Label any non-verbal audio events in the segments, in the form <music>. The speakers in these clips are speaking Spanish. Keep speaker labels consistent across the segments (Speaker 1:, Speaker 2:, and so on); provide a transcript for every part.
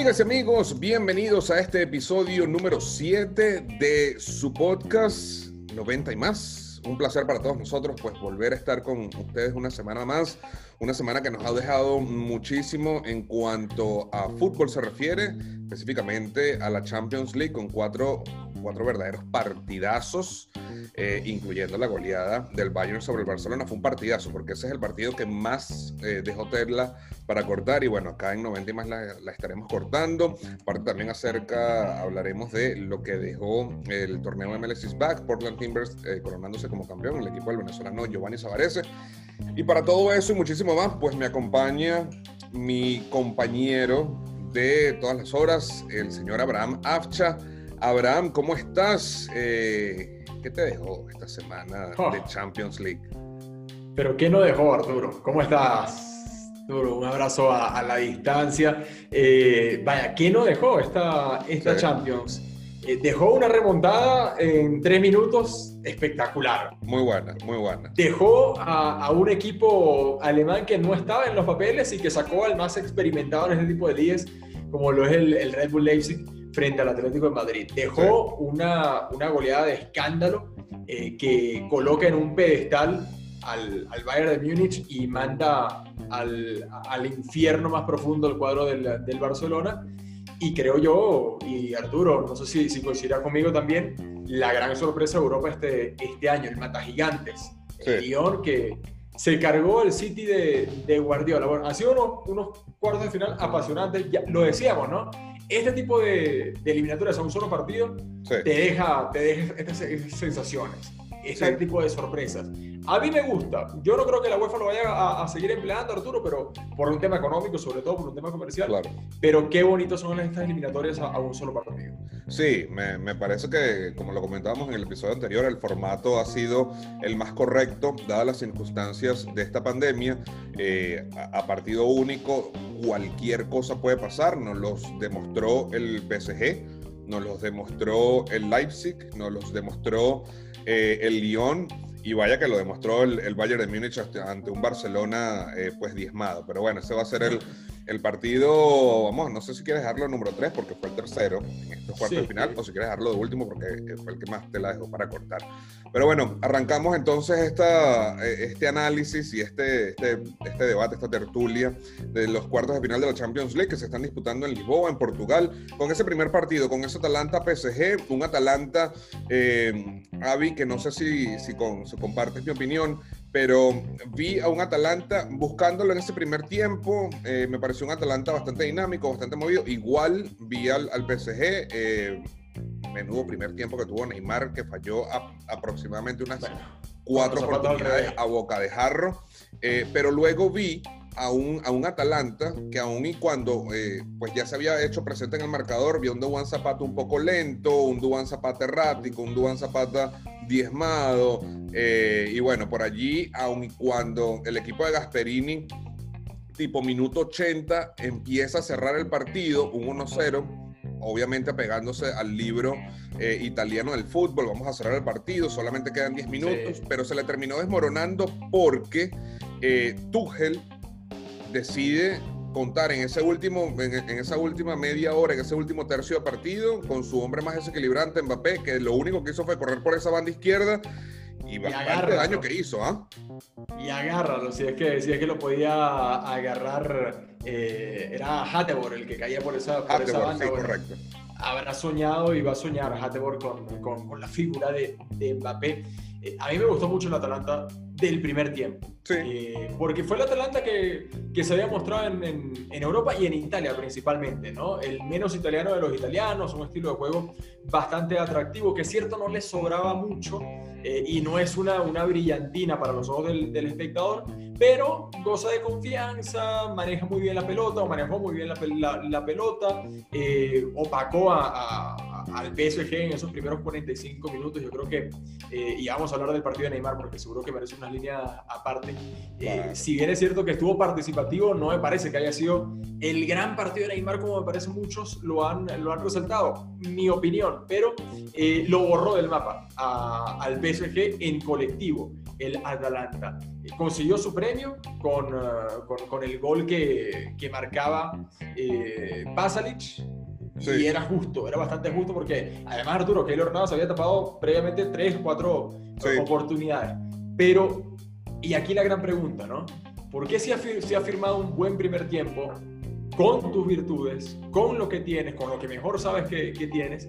Speaker 1: Amigas y amigos, bienvenidos a este episodio número 7 de su podcast 90 y más. Un placer para todos nosotros pues volver a estar con ustedes una semana más, una semana que nos ha dejado muchísimo en cuanto a fútbol se refiere, específicamente a la Champions League con cuatro, cuatro verdaderos partidazos eh, incluyendo la goleada del Bayern sobre el Barcelona. Fue un partidazo, porque ese es el partido que más eh, dejó Terla para cortar. Y bueno, acá en 90 y más la, estaremos cortando. Aparte, también acerca, hablaremos de lo que dejó el torneo MLS Back, Portland Timbers eh, coronándose como campeón, el equipo del venezolano Giovanni Savarese. Y para todo eso y muchísimo más, pues me acompaña mi compañero de todas las horas, el señor Abraham Afcha. Abraham, ¿cómo estás? Eh, ¿Qué te dejó esta semana de oh. Champions League?
Speaker 2: Pero ¿qué no dejó, Arturo? ¿Cómo estás? Arturo, un abrazo a, la distancia. Eh, vaya, ¿qué no dejó esta, esta Champions? Eh, dejó una remontada en tres minutos espectacular.
Speaker 1: Muy buena, muy buena.
Speaker 2: Dejó a, un equipo alemán que no estaba en los papeles y que sacó al más experimentado en este tipo de días, como lo es el, el Red Bull Leipzig frente al Atlético de Madrid. Dejó una, una, goleada de escándalo eh, que coloca en un pedestal al, al, Bayern de Múnich y manda al, al infierno más profundo el cuadro del, del, Barcelona. Y creo yo, y Arturo, no sé si, si coincidirá conmigo también, la gran sorpresa de Europa este, este año, el Mata Gigantes. El Lyon que se cargó el City de, de Guardiola. Bueno, han sido unos, unos cuartos de final apasionantes, ya lo decíamos, ¿no? Este tipo de, eliminatorias a un solo partido te, deja, te deja estas sensaciones ese tipo de sorpresas. A mí me gusta. Yo no creo que la UEFA lo vaya a, seguir empleando, Arturo, pero por un tema económico, sobre todo por un tema comercial. Claro. Pero qué bonitos son estas eliminatorias a, un solo partido.
Speaker 1: Sí, me, me, parece que, como lo comentábamos en el episodio anterior, el formato ha sido el más correcto, dadas las circunstancias de esta pandemia. Eh, a, partido único, cualquier cosa puede pasar. Nos los demostró el PSG, nos los demostró el Leipzig, nos los demostró eh, el Lyon, y vaya que lo demostró el, Bayern de Múnich ante un Barcelona eh, pues diezmado. Pero bueno, ese va a ser el, el partido, vamos, no sé si quieres dejarlo número 3 porque fue el tercero en estos cuartos de final, o si quieres dejarlo de último porque fue el que más te la dejó para cortar. Pero bueno, arrancamos entonces esta, eh, este análisis y este, este, este debate, esta tertulia de los cuartos de final de la Champions League que se están disputando en Lisboa, en Portugal, con ese primer partido, con ese Atalanta PSG, un Atalanta, eh, Avi, que no sé si, si, con, si compartes mi opinión, pero vi a un Atalanta buscándolo en ese primer tiempo. Eh, me pareció un Atalanta bastante dinámico, bastante movido. Igual vi al, al PSG. Eh, menudo primer tiempo que tuvo Neymar, que falló aproximadamente unas cuatro oportunidades a boca de jarro. Eh, pero luego vi a un, a un Atalanta que aún y cuando pues ya se había hecho presente en el marcador, vi un Duan Zapata un poco lento, un Duan Zapata errático, un Duan Zapata diezmado. Eh, y bueno, por allí, aun cuando el equipo de Gasperini, tipo minuto 80, empieza a cerrar el partido, un 1-0 obviamente apegándose al libro eh, italiano del fútbol, vamos a cerrar el partido, solamente quedan 10 minutos, pero se le terminó desmoronando porque eh, Tuchel decide contar en ese último, en, esa última media hora, en ese último tercio de partido, con su hombre más desequilibrante, Mbappé, que lo único que hizo fue correr por esa banda izquierda y, bastante daño que hizo, ¿ah?
Speaker 2: Y agárralo, si es que, si es que lo podía agarrar, eh, era Hattebor el que caía por esa, por esa banda.
Speaker 1: Sí, correcto.
Speaker 2: Habrá soñado y va a soñar Hattebor con, con, con la figura de, de Mbappé. Eh, a mí me gustó mucho el Atalanta del primer tiempo. Eh, porque fue el Atalanta que, que se había mostrado en, en, Europa y en Italia principalmente, ¿no? El menos italiano de los italianos, un estilo de juego bastante atractivo, que cierto no le sobraba mucho eh, y no es una, una brillantina para los ojos del, del, espectador, pero goza de confianza, maneja muy bien la pelota o manejó muy bien la, la, pelota, opacó a, a al PSG en esos primeros 45 minutos. Yo creo que, eh, y vamos a hablar del partido de Neymar porque seguro que merece una línea aparte. Eh, si bien es cierto que estuvo participativo, no me parece que haya sido el gran partido de Neymar como me parece muchos lo han, lo han resaltado. Mi opinión, pero eh, lo borró del mapa al PSG en colectivo. el Atalanta. Consiguió su premio con, uh, con, con el gol que, que marcaba eh, Pasalic. Y era justo, era bastante justo porque además Arturo Keylor Navas había tapado previamente tres, cuatro sí. oportunidades. Pero, y aquí la gran pregunta, ¿no? ¿Por qué si ha, si ha firmado un buen primer tiempo con tus virtudes, con lo que tienes, con lo que mejor sabes que, que tienes,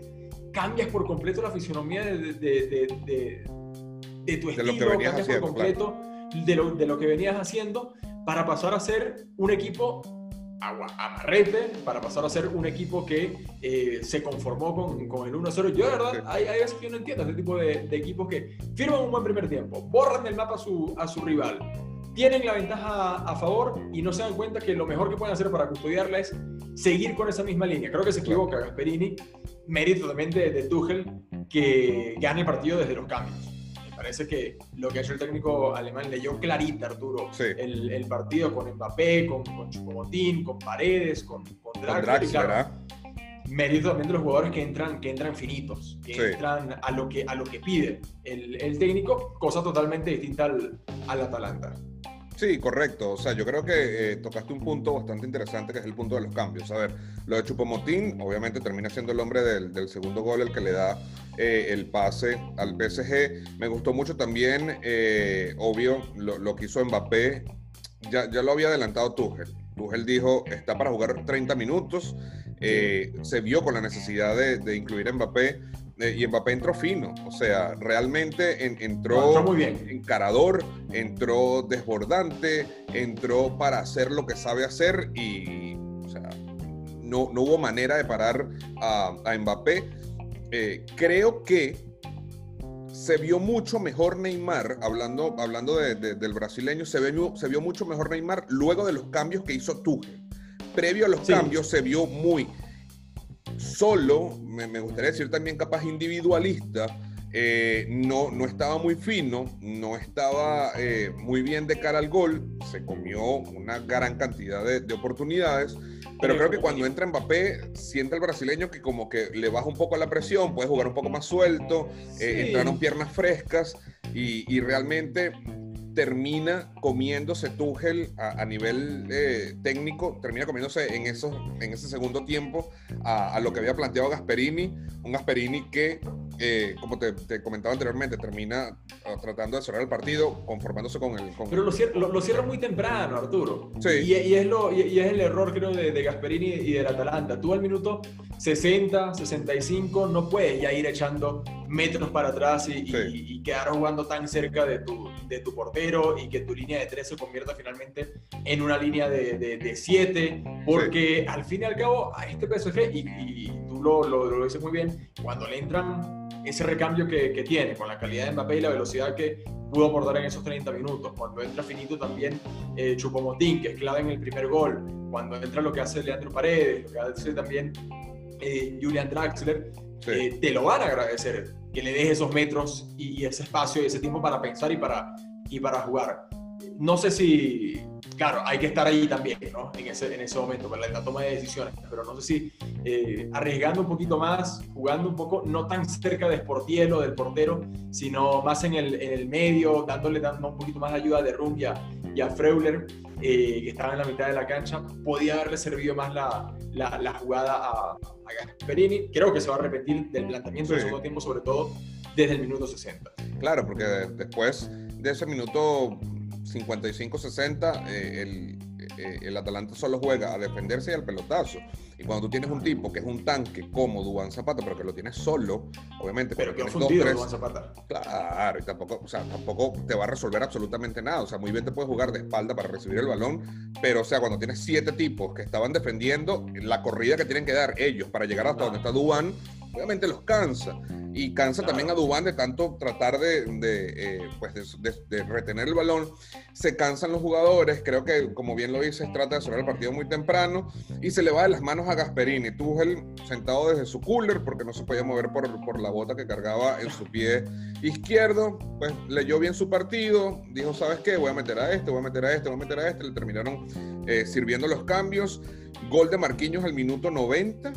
Speaker 2: cambias por completo la fisionomía de, de, de, de tu estilo,
Speaker 1: lo que
Speaker 2: cambias
Speaker 1: haciendo,
Speaker 2: por completo de, lo, de lo que venías haciendo para pasar a ser un equipo amarrete, para pasar a ser un equipo que eh, se conformó con, con el 1-0. Yo, de verdad, hay, hay, veces que yo no entiendo este tipo de, de, equipos que firman un buen primer tiempo, borran del mapa a su, a su rival, tienen la ventaja a favor y no se dan cuenta que lo mejor que pueden hacer para custodiarla es seguir con esa misma línea. Creo que se equivoca Gasperini, mérito también de, de Tuchel, que gane el partido desde los cambios. Parece que lo que ha hecho el técnico alemán leyó clarita, Arturo,
Speaker 1: sí.
Speaker 2: el, el, partido con Mbappé, con, con Chupomotín, con Paredes, con, con Draxler. Con Draxler claro, mérito también de los jugadores que entran, que entran finitos, que sí. entran a lo que, a lo que pide el, el técnico, cosa totalmente distinta al, al Atalanta.
Speaker 1: Sí, correcto. O sea, yo creo que eh, tocaste un punto bastante interesante que es el punto de los cambios. A ver, lo de Chupomotín, obviamente termina siendo el hombre del, del segundo gol el que le da eh, el pase al PSG. Me gustó mucho también, eh, obvio, lo, lo, que hizo Mbappé. Ya, ya lo había adelantado Tuchel. Tuchel dijo, está para jugar 30 minutos. Eh, se vio con la necesidad de, de incluir a Mbappé y Mbappé entró fino, o sea, realmente en, entró,
Speaker 2: entró, muy bien.
Speaker 1: encarador, entró desbordante, entró para hacer lo que sabe hacer y, o sea, no, no hubo manera de parar a, a Mbappé. Eh, creo que se vio mucho mejor Neymar, hablando, hablando de, de, del brasileño, se, ve, se vio mucho mejor Neymar luego de los cambios que hizo Tuchel. Previo a los sí. cambios se vio muy solo, me, me, gustaría decir también capaz individualista, eh, no, no estaba muy fino, no estaba eh, muy bien de cara al gol, se comió una gran cantidad de, de oportunidades, pero creo que cuando entra Mbappé, siente el brasileño que como que le baja un poco la presión, puede jugar un poco más suelto, sí. eh, entraron piernas frescas y, y realmente termina comiéndose Tuchel a, a nivel eh, técnico, termina comiéndose en, esos, en ese segundo tiempo a, a, lo que había planteado Gasperini, un Gasperini que, eh, como te, te, comentaba anteriormente, termina uh, tratando de cerrar el partido, conformándose con el... Con...
Speaker 2: Pero lo cierra, lo, lo cierra, muy temprano, Arturo.
Speaker 1: Sí.
Speaker 2: Y, y, es, lo, y, es el error, creo, de, de Gasperini y del Atalanta. Tú al minuto 60, 65, no puedes ya ir echando metros para atrás y, sí. y, y, quedar jugando tan cerca de tu, de tu portero y que tu línea de 3 se convierta finalmente en una línea de 7, porque sí. al fin y al cabo a este PSG, y, y tú lo, lo, lo, dices muy bien, cuando le entran ese recambio que, que, tiene con la calidad de Mbappé y la velocidad que pudo aportar en esos 30 minutos, cuando entra finito también eh, Chupomotín, que es clave en el primer gol, cuando entra lo que hace Leandro Paredes, lo que hace también eh, Julian Draxler, sí. eh, te lo van a agradecer que le deje esos metros y, y, ese espacio y ese tiempo para pensar y para, y para jugar. No sé si, claro, hay que estar ahí también, ¿no? En ese, en ese momento, para la toma de decisiones, pero no sé si eh, arriesgando un poquito más, jugando un poco, no tan cerca de Sportielo, del portero, sino más en el, en el medio, dándole dando un poquito más de ayuda de Rum y a, y a Freuler, eh, que estaba en la mitad de la cancha, podía haberle servido más la, la, la jugada a, a Gasperini. Creo que se va a repetir del planteamiento sí. del segundo tiempo, sobre todo desde el minuto 60.
Speaker 1: Claro, porque después de ese minuto 55-60, eh, el, eh, el, Atalanta solo juega a defenderse y al pelotazo. Y cuando tú tienes un tipo que es un tanque como Dubán Zapata, pero que lo tienes solo, obviamente.
Speaker 2: Pero
Speaker 1: que
Speaker 2: fundido Dubán Zapata.
Speaker 1: Claro, y tampoco, o sea, tampoco te va a resolver absolutamente nada. O sea, muy bien te puedes jugar de espalda para recibir el balón, pero o sea, cuando tienes siete tipos que estaban defendiendo, la corrida que tienen que dar ellos para llegar hasta no. donde está Dubán, obviamente los cansa. Y cansa claro. también a Dubán de tanto tratar de, de, eh, pues de, de, retener el balón. Se cansan los jugadores. Creo que, como bien lo dices, trata de cerrar el partido muy temprano. Y se le va de las manos a Gasperini. Tuchel sentado desde su cooler porque no se podía mover por, por la bota que cargaba en su pie izquierdo. Pues leyó bien su partido. Dijo, ¿sabes qué? Voy a meter a este, voy a meter a este, voy a meter a este. Le terminaron eh, sirviendo los cambios. Gol de Marquinhos al minuto 90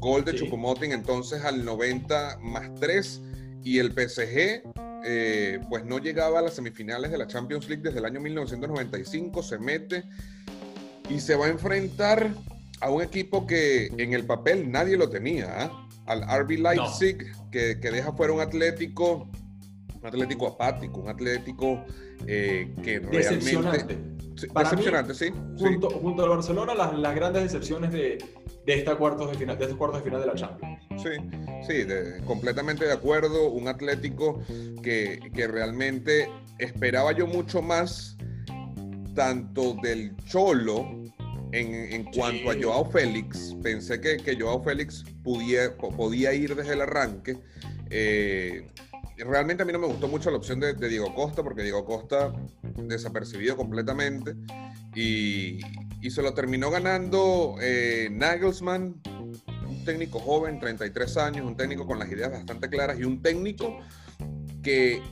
Speaker 1: Gol de sí. Chupomoting entonces al 90 más 3 y el PSG eh, pues no llegaba a las semifinales de la Champions League desde el año 1995, se mete y se va a enfrentar a un equipo que en el papel nadie lo tenía, ¿ah? al RB Leipzig, que, deja fuera un Atlético, un Atlético apático, un Atlético eh, que
Speaker 2: realmente... decepcionante, sí. Junto, junto al Barcelona, las, las grandes decepciones de, de, esta cuartos de, final, de estos cuartos de final de la Champions.
Speaker 1: Sí, sí, completamente de acuerdo. Un Atlético que, que realmente esperaba yo mucho más tanto del Cholo en, cuanto a Joao Félix, pensé que, que Joao Félix podía, podía ir desde el arranque. Eh, realmente a mí no me gustó mucho la opción de, Diego Costa, porque Diego Costa desapercibido completamente. Y, se lo terminó ganando eh, Nagelsmann, un técnico joven, 33 años, un técnico con las ideas bastante claras y un técnico que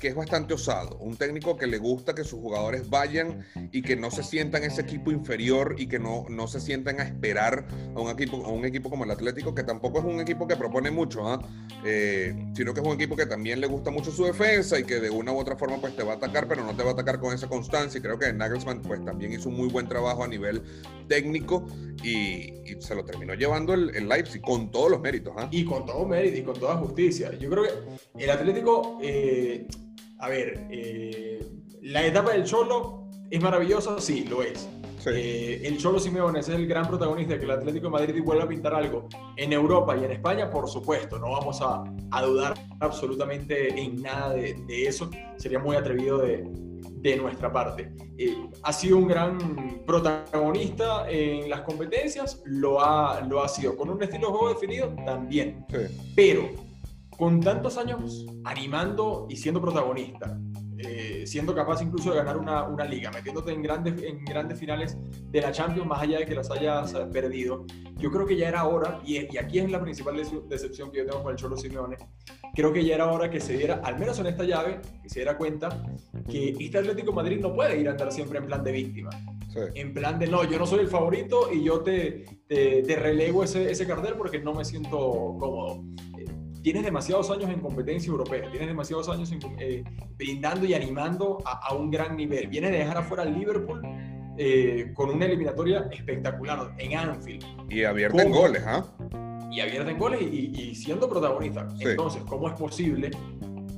Speaker 1: que es bastante osado, un técnico que le gusta que sus jugadores vayan y que no se sientan ese equipo inferior y que no, no se sientan a esperar a un, equipo, a un equipo como el Atlético, que tampoco es un equipo que propone mucho, ¿ah? eh, sino que es un equipo que también le gusta mucho su defensa y que de una u otra forma pues te va a atacar, pero no te va a atacar con esa constancia. Y creo que Nagelsmann pues también hizo un muy buen trabajo a nivel técnico y, se lo terminó llevando el, Leipzig con todos los méritos. ¿ah?
Speaker 2: Y con todo mérito y con toda justicia. Yo creo que el Atlético... A ver, eh, la etapa del Cholo es maravillosa, sí, lo es. Eh, el Cholo Simeone es el gran protagonista de que el Atlético de Madrid vuelva a pintar algo en Europa y en España, por supuesto, no vamos a, dudar absolutamente en nada de, eso, sería muy atrevido de, nuestra parte. Eh, ha sido un gran protagonista en las competencias, lo ha, lo ha sido. Con un estilo de juego definido, también. Pero con tantos años animando y siendo protagonista, eh, siendo capaz incluso de ganar una, una, liga, metiéndote en grandes, en grandes finales de la Champions, más allá de que las hayas perdido, yo creo que ya era hora, y, y aquí es la principal decepción que yo tengo con el Cholo Simeone, creo que ya era hora que se diera, al menos en esta llave, que se diera cuenta que este Atlético Madrid no puede ir a andar siempre en plan de víctima. En plan de, no, yo no soy el favorito y yo te, te, te relego ese, ese cartel porque no me siento cómodo tienes demasiados años en competencia europea, tienes demasiados años eh, brindando y animando a, un gran nivel. Vienes de dejar afuera al Liverpool eh, con una eliminatoria espectacular en Anfield.
Speaker 1: Y abierta en goles, ¿ah?
Speaker 2: Y abierta en goles y, siendo protagonista. Entonces, ¿cómo es posible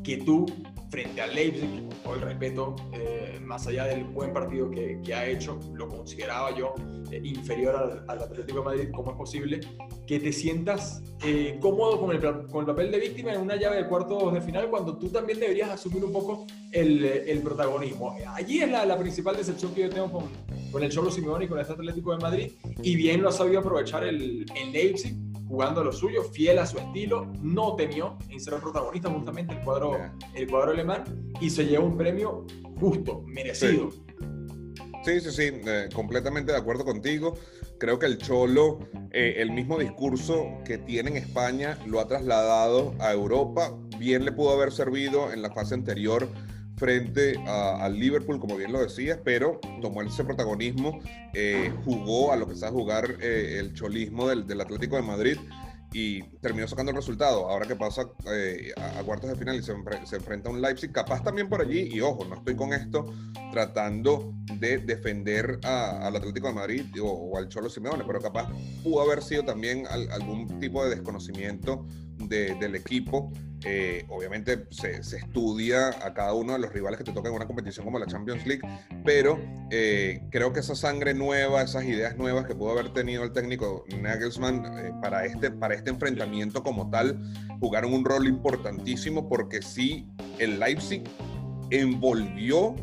Speaker 2: que tú frente al Leipzig, con todo el respeto, eh, más allá del buen partido que, ha hecho, lo consideraba yo eh, inferior al, Atlético de Madrid, ¿cómo es posible que te sientas eh, cómodo con el, con el, papel de víctima en una llave de cuartos de final cuando tú también deberías asumir un poco el, el protagonismo? Allí es la, la, principal decepción que yo tengo con, con el Cholo Simeone y con este Atlético de Madrid, y bien lo ha sabido aprovechar el, el Leipzig jugando a lo suyo, fiel a su estilo, no temió en ser protagonista justamente el cuadro, el cuadro alemán y se llevó un premio justo, merecido.
Speaker 1: Sí, sí, sí, eh, completamente de acuerdo contigo. Creo que el Cholo, eh, el mismo discurso que tiene en España, lo ha trasladado a Europa. Bien le pudo haber servido en la fase anterior frente al Liverpool, como bien lo decías, pero tomó ese protagonismo, eh, jugó a lo que a jugar eh, el cholismo del, del, Atlético de Madrid y terminó sacando el resultado. Ahora que pasa eh, a, cuartos de final y se, se, enfrenta a un Leipzig, capaz también por allí, y ojo, no estoy con esto tratando de defender al Atlético de Madrid o, al Cholo Simeone, pero capaz pudo haber sido también algún tipo de desconocimiento del equipo. Eh, obviamente se, estudia a cada uno de los rivales que te tocan en una competición como la Champions League, pero eh, creo que esa sangre nueva, esas ideas nuevas que pudo haber tenido el técnico Nagelsmann eh, para, este, para este enfrentamiento como tal, jugaron un rol importantísimo porque sí, el Leipzig envolvió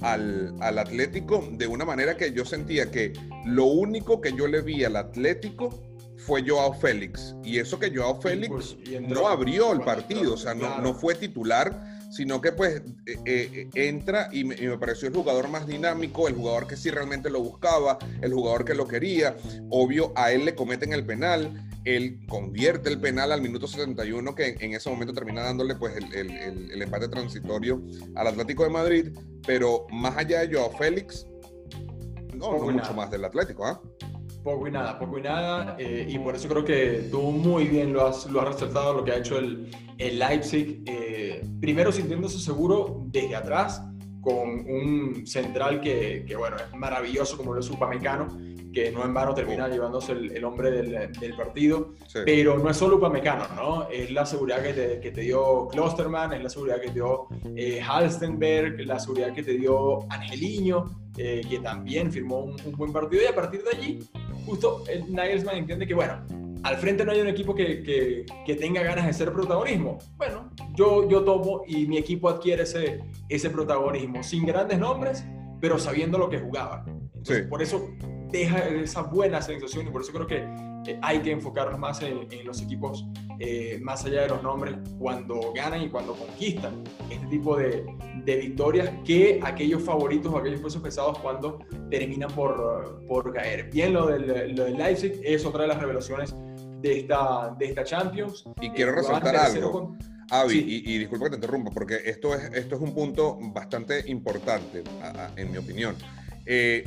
Speaker 1: al, al, Atlético de una manera que yo sentía que lo único que yo le vi al Atlético fue Joao Félix. Y eso que Joao Félix no abrió el partido, o sea, no, no fue titular, sino que pues eh, eh, entra y me, pareció el jugador más dinámico, el jugador que sí realmente lo buscaba, el jugador que lo quería. Obvio, a él le cometen el penal, él convierte el penal al minuto 71, que en ese momento termina dándole pues el, el, empate transitorio al Atlético de Madrid, pero más allá de Joao Félix, no, no mucho más del Atlético, ¿ah?
Speaker 2: Poco y nada, poco y nada. Eh, y por eso creo que tú muy bien lo has, lo has resaltado, lo que ha hecho el, el Leipzig. Eh, primero sintiéndose seguro desde atrás, con un central que, que, bueno, es maravilloso como lo es Upamecano, que no en vano termina llevándose el, hombre del, del partido. Pero no es solo Upamecano, ¿no? Es la seguridad que te, que te dio Klosterman, es la seguridad que te dio eh, Halstenberg, la seguridad que te dio Angelino, eh, que también firmó un, buen partido. Y a partir de allí, justo el Nagelsmann entiende que, bueno, al frente no hay un equipo que, que, que, tenga ganas de ser protagonismo. Bueno, yo, yo tomo y mi equipo adquiere ese, ese protagonismo, sin grandes nombres, pero sabiendo lo que jugaba. Por eso deja esa buena sensación y por eso creo que eh, hay que enfocarnos más en, los equipos eh, más allá de los nombres cuando ganan y cuando conquistan este tipo de, de victorias que aquellos favoritos o aquellos pesos pesados cuando terminan por, por caer. Bien, lo del, lo del Leipzig es otra de las revelaciones de esta, de esta Champions.
Speaker 1: Y quiero eh, resaltar algo. Avi, y, disculpa que te interrumpa, porque esto es, esto es un punto bastante importante, en mi opinión. Eh,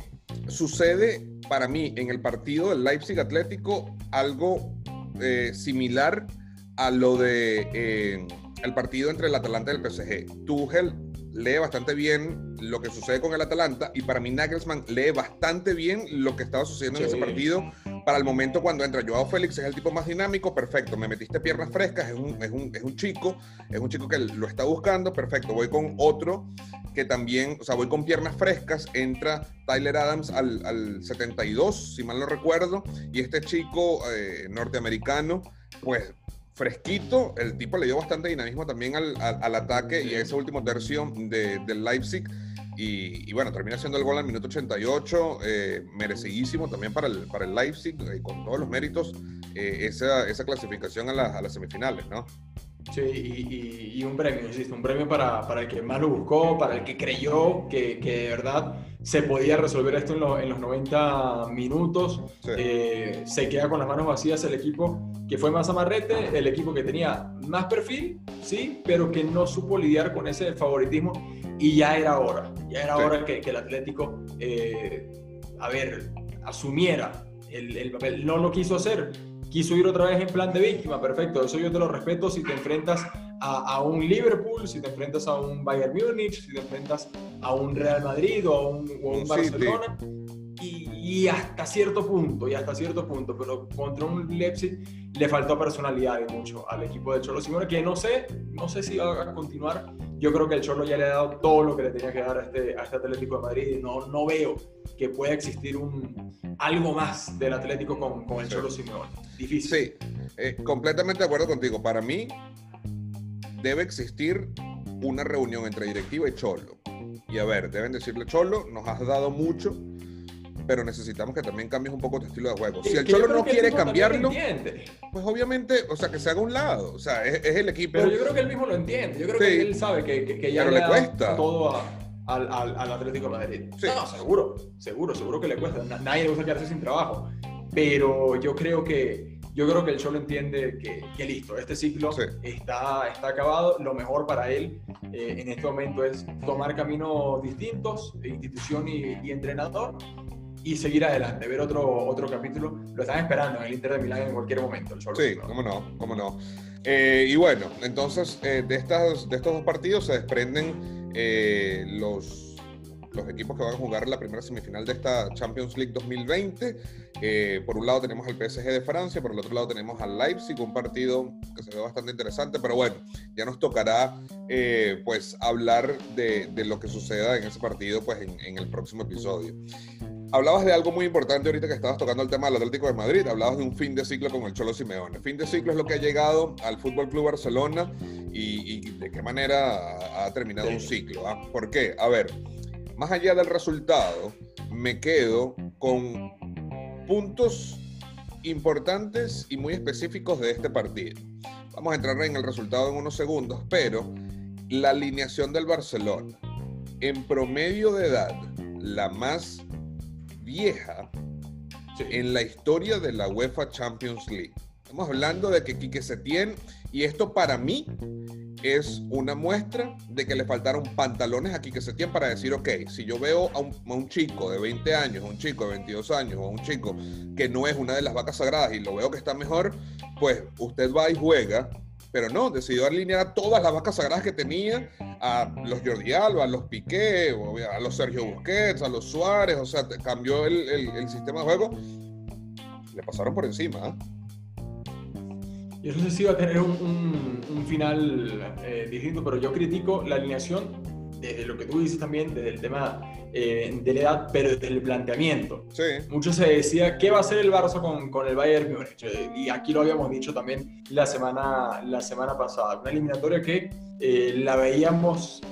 Speaker 1: sucede para mí en el partido del Leipzig Atlético algo eh, similar a lo de eh, el partido entre el Atalanta y el PSG. Tuchel lee bastante bien lo que sucede con el Atalanta y para mí Nagelsmann lee bastante bien lo que estaba sucediendo en ese partido. Para el momento cuando entra Joao Félix es el tipo más dinámico, perfecto, me metiste piernas frescas, es un, es un, es un chico, es un chico que lo está buscando, perfecto, voy con otro que también, o sea, voy con piernas frescas, entra Tyler Adams al, al 72, si mal no recuerdo, y este chico eh, norteamericano, pues fresquito, el tipo le dio bastante dinamismo también al, al, ataque y a ese último tercio de, del Leipzig. Y, bueno, termina siendo el gol al minuto 88, eh, merecidísimo también para el, para el Leipzig, eh, con todos los méritos, eh, esa, esa, clasificación a, a, las semifinales, ¿no?
Speaker 2: Sí, y, y, un premio, insisto, un premio para, para, el que más lo buscó, para el que creyó que, que de verdad se podía resolver esto en, en los 90 minutos. Eh, se queda con las manos vacías el equipo que fue más amarrete, el equipo que tenía más perfil, sí, pero que no supo lidiar con ese favoritismo y ya era hora, ya era hora que, que, el Atlético, eh, a ver, asumiera el, el papel. No lo quiso hacer quiso ir otra vez en plan de víctima, perfecto, eso yo te lo respeto si te enfrentas a, un Liverpool, si te enfrentas a un Bayern Múnich, si te enfrentas a un Real Madrid o a un, un, Barcelona. Y, hasta cierto punto, y hasta cierto punto, pero contra un Leipzig le faltó personalidad y mucho al equipo de Cholo Simone, que no sé, no sé si va a continuar. Yo creo que el Cholo ya le ha dado todo lo que le tenía que dar a este, a este Atlético de Madrid y no, no veo que pueda existir un, algo más del Atlético con, con el Cholo Simeone. Difícil.
Speaker 1: Sí, eh, completamente de acuerdo contigo. Para mí debe existir una reunión entre directiva y Cholo. Y a ver, deben decirle, Cholo, nos has dado mucho, pero necesitamos que también cambies un poco tu estilo de juego. Si el Cholo no quiere cambiarlo, pues obviamente, o sea, que se haga un lado. O sea, es, el equipo.
Speaker 2: Pero yo creo que él mismo lo entiende. Yo creo que él sabe que, que, ya
Speaker 1: le, cuesta.
Speaker 2: todo al, al, Atlético de Madrid. No, seguro, seguro, seguro que le cuesta. Nadie le gusta quedarse sin trabajo. Pero yo creo que yo creo que el Cholo entiende que, que listo, este ciclo está, está acabado. Lo mejor para él eh, en este momento es tomar caminos distintos, institución y, entrenador, y seguir adelante, ver otro, otro capítulo. Lo están esperando en el Inter de Milán en cualquier momento. El
Speaker 1: sí, cómo no, cómo no. Eh, y bueno, entonces eh, de, estas, de estos dos partidos se desprenden los los equipos que van a jugar la primera semifinal de esta Champions League 2020. Eh, por un lado tenemos al PSG de Francia, por el otro lado tenemos al Leipzig, un partido que se ve bastante interesante, pero bueno, ya nos tocará eh, pues hablar de, de, lo que suceda en ese partido pues en, en, el próximo episodio. Hablabas de algo muy importante ahorita que estabas tocando el tema del Atlético de Madrid, hablabas de un fin de ciclo con el Cholo Simeone. Fin de ciclo es lo que ha llegado al Fútbol Club Barcelona y, y de qué manera ha, terminado un ciclo. ¿ah? ¿Por qué? A ver, más allá del resultado, me quedo con puntos importantes y muy específicos de este partido. Vamos a entrar en el resultado en unos segundos, pero la alineación del Barcelona, en promedio de edad, la más vieja en la historia de la UEFA Champions League. Estamos hablando de que Quique Setién, y esto para mí es una muestra de que le faltaron pantalones aquí que se tienen para decir, ok, si yo veo a un, chico de 20 años, a un chico de 22 años, o a un chico que no es una de las vacas sagradas y lo veo que está mejor, pues usted va y juega, pero no, decidió alinear a todas las vacas sagradas que tenía, a los Jordi Alba, a los Piqué, a los Sergio Busquets, a los Suárez, o sea, cambió el, sistema de juego, le pasaron por encima. ¿ah?
Speaker 2: Yo no sé si va a tener un, final eh, distinto, pero yo critico la alineación desde lo que tú dices también, desde el tema eh, de la edad, pero desde el planteamiento.
Speaker 1: Sí.
Speaker 2: Mucho se decía, ¿qué va a hacer el Barça con, con el Bayern Múnich? Eh, y aquí lo habíamos dicho también la semana, la semana pasada. Una eliminatoria que la veíamos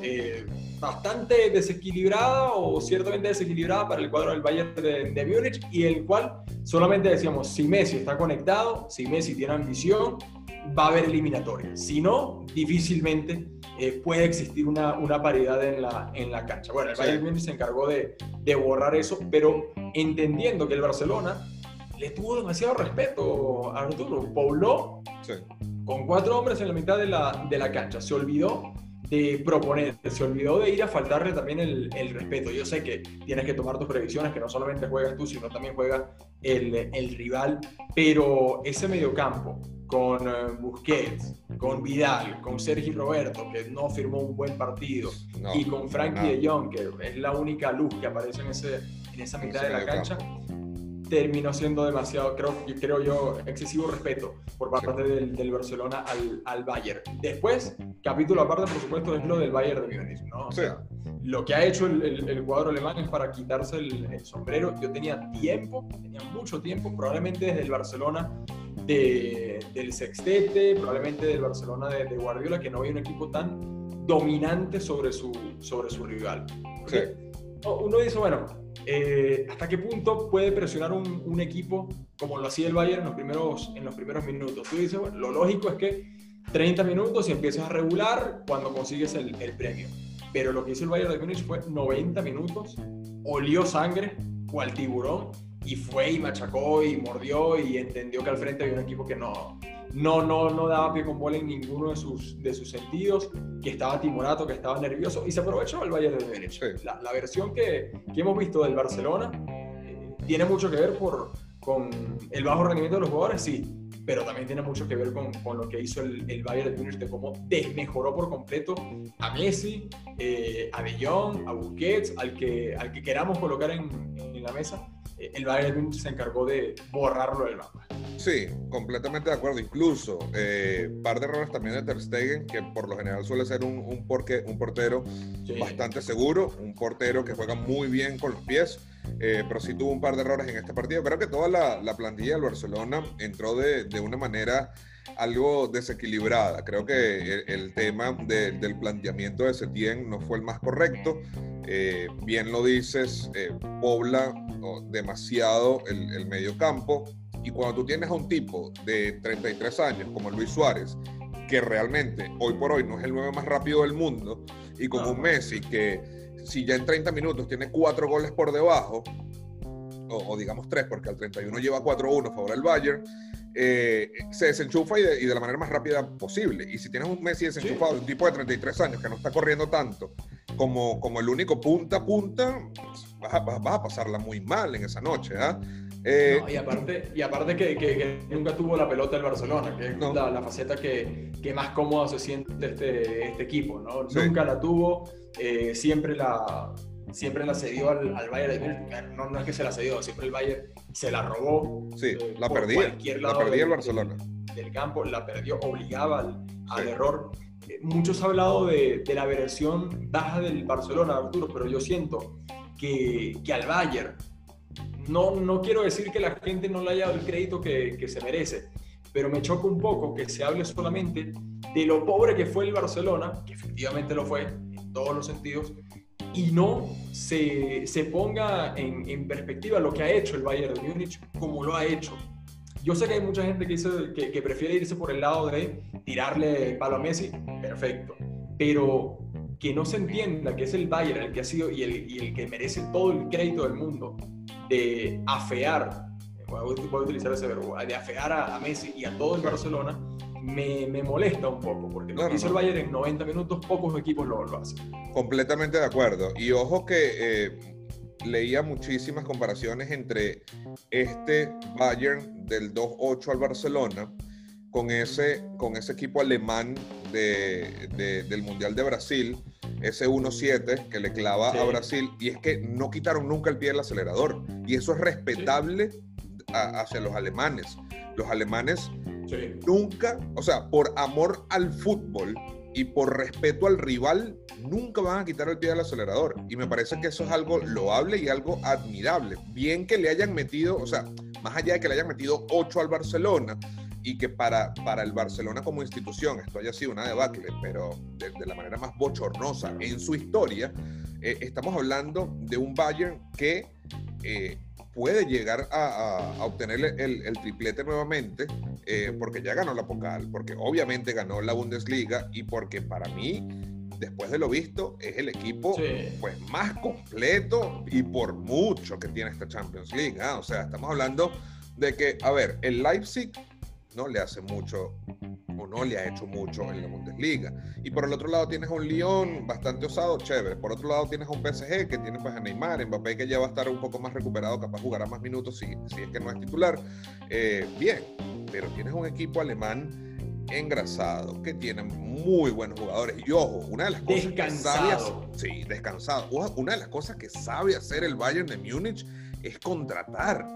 Speaker 2: bastante desequilibrada o ciertamente desequilibrada para el cuadro del Bayern de, de Múnich y el cual solamente decíamos, si Messi está conectado, si Messi tiene ambición, va a haber eliminatoria. Si no, difícilmente eh, puede existir una, una, paridad en la, en la cancha. Bueno, el Bayern Múnich se encargó de, de borrar eso, pero entendiendo que el Barcelona le tuvo demasiado respeto a Arturo. Pobló con cuatro hombres en la mitad de la, de la cancha. Se olvidó de proponer, se olvidó de ir a faltarle también el, el, respeto. Yo sé que tienes que tomar tus previsiones, que no solamente juegas tú, sino también juega el, el rival, pero ese mediocampo con eh, Busquets, con Vidal, con Sergi Roberto, que no firmó un buen partido, y con Frankie de Jong, que es la única luz que aparece en, ese, en esa mitad de la cancha, terminó siendo demasiado, creo, creo yo, excesivo respeto por parte del, Barcelona al, al, Bayern. Después, capítulo aparte, por supuesto, es lo del Bayern de Múnich, ¿no? O sea, lo que ha hecho el, el, jugador alemán es para quitarse el, sombrero. Yo tenía tiempo, tenía mucho tiempo, probablemente desde el Barcelona de, del Sextete, probablemente del Barcelona de, Guardiola, que no había un equipo tan dominante sobre su, sobre su rival. Uno dice, bueno, eh, ¿hasta qué punto puede presionar un, equipo como lo hacía el Bayern en los primeros, en los primeros minutos? Tú dices, bueno, lo lógico es que 30 minutos y empiezas a regular cuando consigues el, el premio. Pero lo que hizo el Bayern de Múnich fue 90 minutos, olió sangre, cual tiburón, y fue y machacó y mordió y entendió que al frente había un equipo que no, no, no, no daba pie con bola en ninguno de sus, de sus sentidos, que estaba timorato, que estaba nervioso y se aprovechó el Bayern de Múnich. La, la, versión que, que, hemos visto del Barcelona eh, tiene mucho que ver por, con el bajo rendimiento de los jugadores, sí, pero también tiene mucho que ver con, con lo que hizo el, el, Bayern de Múnich, de cómo desmejoró por completo a Messi, eh, a De Jong, a Busquets, al que, al que queramos colocar en, en la mesa el Bayern se encargó de borrarlo del mapa.
Speaker 1: Sí, completamente de acuerdo. Incluso eh, par de errores también de Ter Stegen, que por lo general suele ser un, un, porque, un portero bastante seguro, un portero que juega muy bien con los pies, eh, pero sí tuvo un par de errores en este partido. Creo que toda la, la plantilla del Barcelona entró de, de una manera algo desequilibrada. Creo que el, tema del planteamiento de Setién no fue el más correcto. Eh, bien lo dices, eh, pobla demasiado el, el medio campo. Y cuando tú tienes a un tipo de 33 años como Luis Suárez, que realmente hoy por hoy no es el 9 más rápido del mundo, y con un Messi que si ya en 30 minutos tiene cuatro goles por debajo, o, digamos tres, porque al 31 lleva 4-1 a favor del Bayern, eh, se desenchufa y de, la manera más rápida posible. Y si tienes un Messi desenchufado, un tipo de 33 años que no está corriendo tanto como, como el único punta a punta, vas, a, vas, a, pasarla muy mal en esa noche. ¿ah?
Speaker 2: Eh, y aparte, y aparte que, que, nunca tuvo la pelota el Barcelona, que es la, la, faceta que, que, más cómoda se siente este, este equipo. ¿no? Nunca la tuvo, eh, siempre la siempre la cedió al, al Bayern de. No, no, es que se la cedió, siempre el Bayern se la robó.
Speaker 1: Sí, eh, la perdía. La perdía el Barcelona.
Speaker 2: Del, campo, la perdió, obligaba al, al error. Eh, muchos han hablado de, de, la versión baja del Barcelona, Arturo, pero yo siento que, que al Bayern, no, no quiero decir que la gente no le haya dado el crédito que, que se merece, pero me choca un poco que se hable solamente de lo pobre que fue el Barcelona, que efectivamente lo fue en todos los sentidos, y no se, se ponga en, en, perspectiva lo que ha hecho el Bayern de Múnich como lo ha hecho. Yo sé que hay mucha gente que, dice, que, que, prefiere irse por el lado de tirarle el palo a Messi, perfecto, pero que no se entienda que es el Bayern el que ha sido y el, y el que merece todo el crédito del mundo de afear, voy a utilizar ese verbo, de afear a, a Messi y a todo el Barcelona, me, me molesta un poco, porque lo
Speaker 1: No,
Speaker 2: que
Speaker 1: no,
Speaker 2: hizo
Speaker 1: no.
Speaker 2: el Bayern en 90 minutos, pocos equipos lo, lo hacen.
Speaker 1: Completamente de acuerdo. Y ojo que eh, leía muchísimas comparaciones entre este Bayern del 2-8 al Barcelona con ese, con ese equipo alemán de- de- del Mundial de Brasil, ese 1-7 que le clava
Speaker 2: Sí.
Speaker 1: a Brasil. Y es que no quitaron nunca el pie del acelerador. Y eso es respetable a- hacia los alemanes. Los alemanes
Speaker 2: Sí.
Speaker 1: nunca, o sea, por amor al fútbol y por respeto al rival, nunca van a quitar el pie del acelerador. Y me parece que eso es algo loable y algo admirable. Bien que le hayan metido, o sea, más allá de que le hayan metido 8 al Barcelona y que para, para el Barcelona como institución esto haya sido una debacle, pero de, de la manera más bochornosa en su historia, eh, estamos hablando de un Bayern que eh, puede llegar a, a- a obtener el, el triplete nuevamente, eh, porque ya ganó la Pokal, porque obviamente ganó la Bundesliga y porque para mí, después de lo visto, es el equipo
Speaker 2: Sí.
Speaker 1: pues más completo y por mucho que tiene esta Champions League. ¿ah? O sea, estamos hablando de que, a ver, el Leipzig no le hace mucho o no le ha hecho mucho en la Bundesliga. Y por el otro lado tienes a un Lyon bastante osado, chévere. Por otro lado tienes a un PSG que tiene pues a Neymar, Mbappé que ya va a estar un poco más recuperado, capaz jugará más minutos si, si es que no es titular. Eh, bien, pero tienes un equipo alemán engrasado, que tiene muy buenos jugadores. Y ojo, una de las cosas
Speaker 2: Descansado.
Speaker 1: que sabe hacer- sí, descansado. Una de las cosas que sabe hacer el Bayern de Múnich es contratar.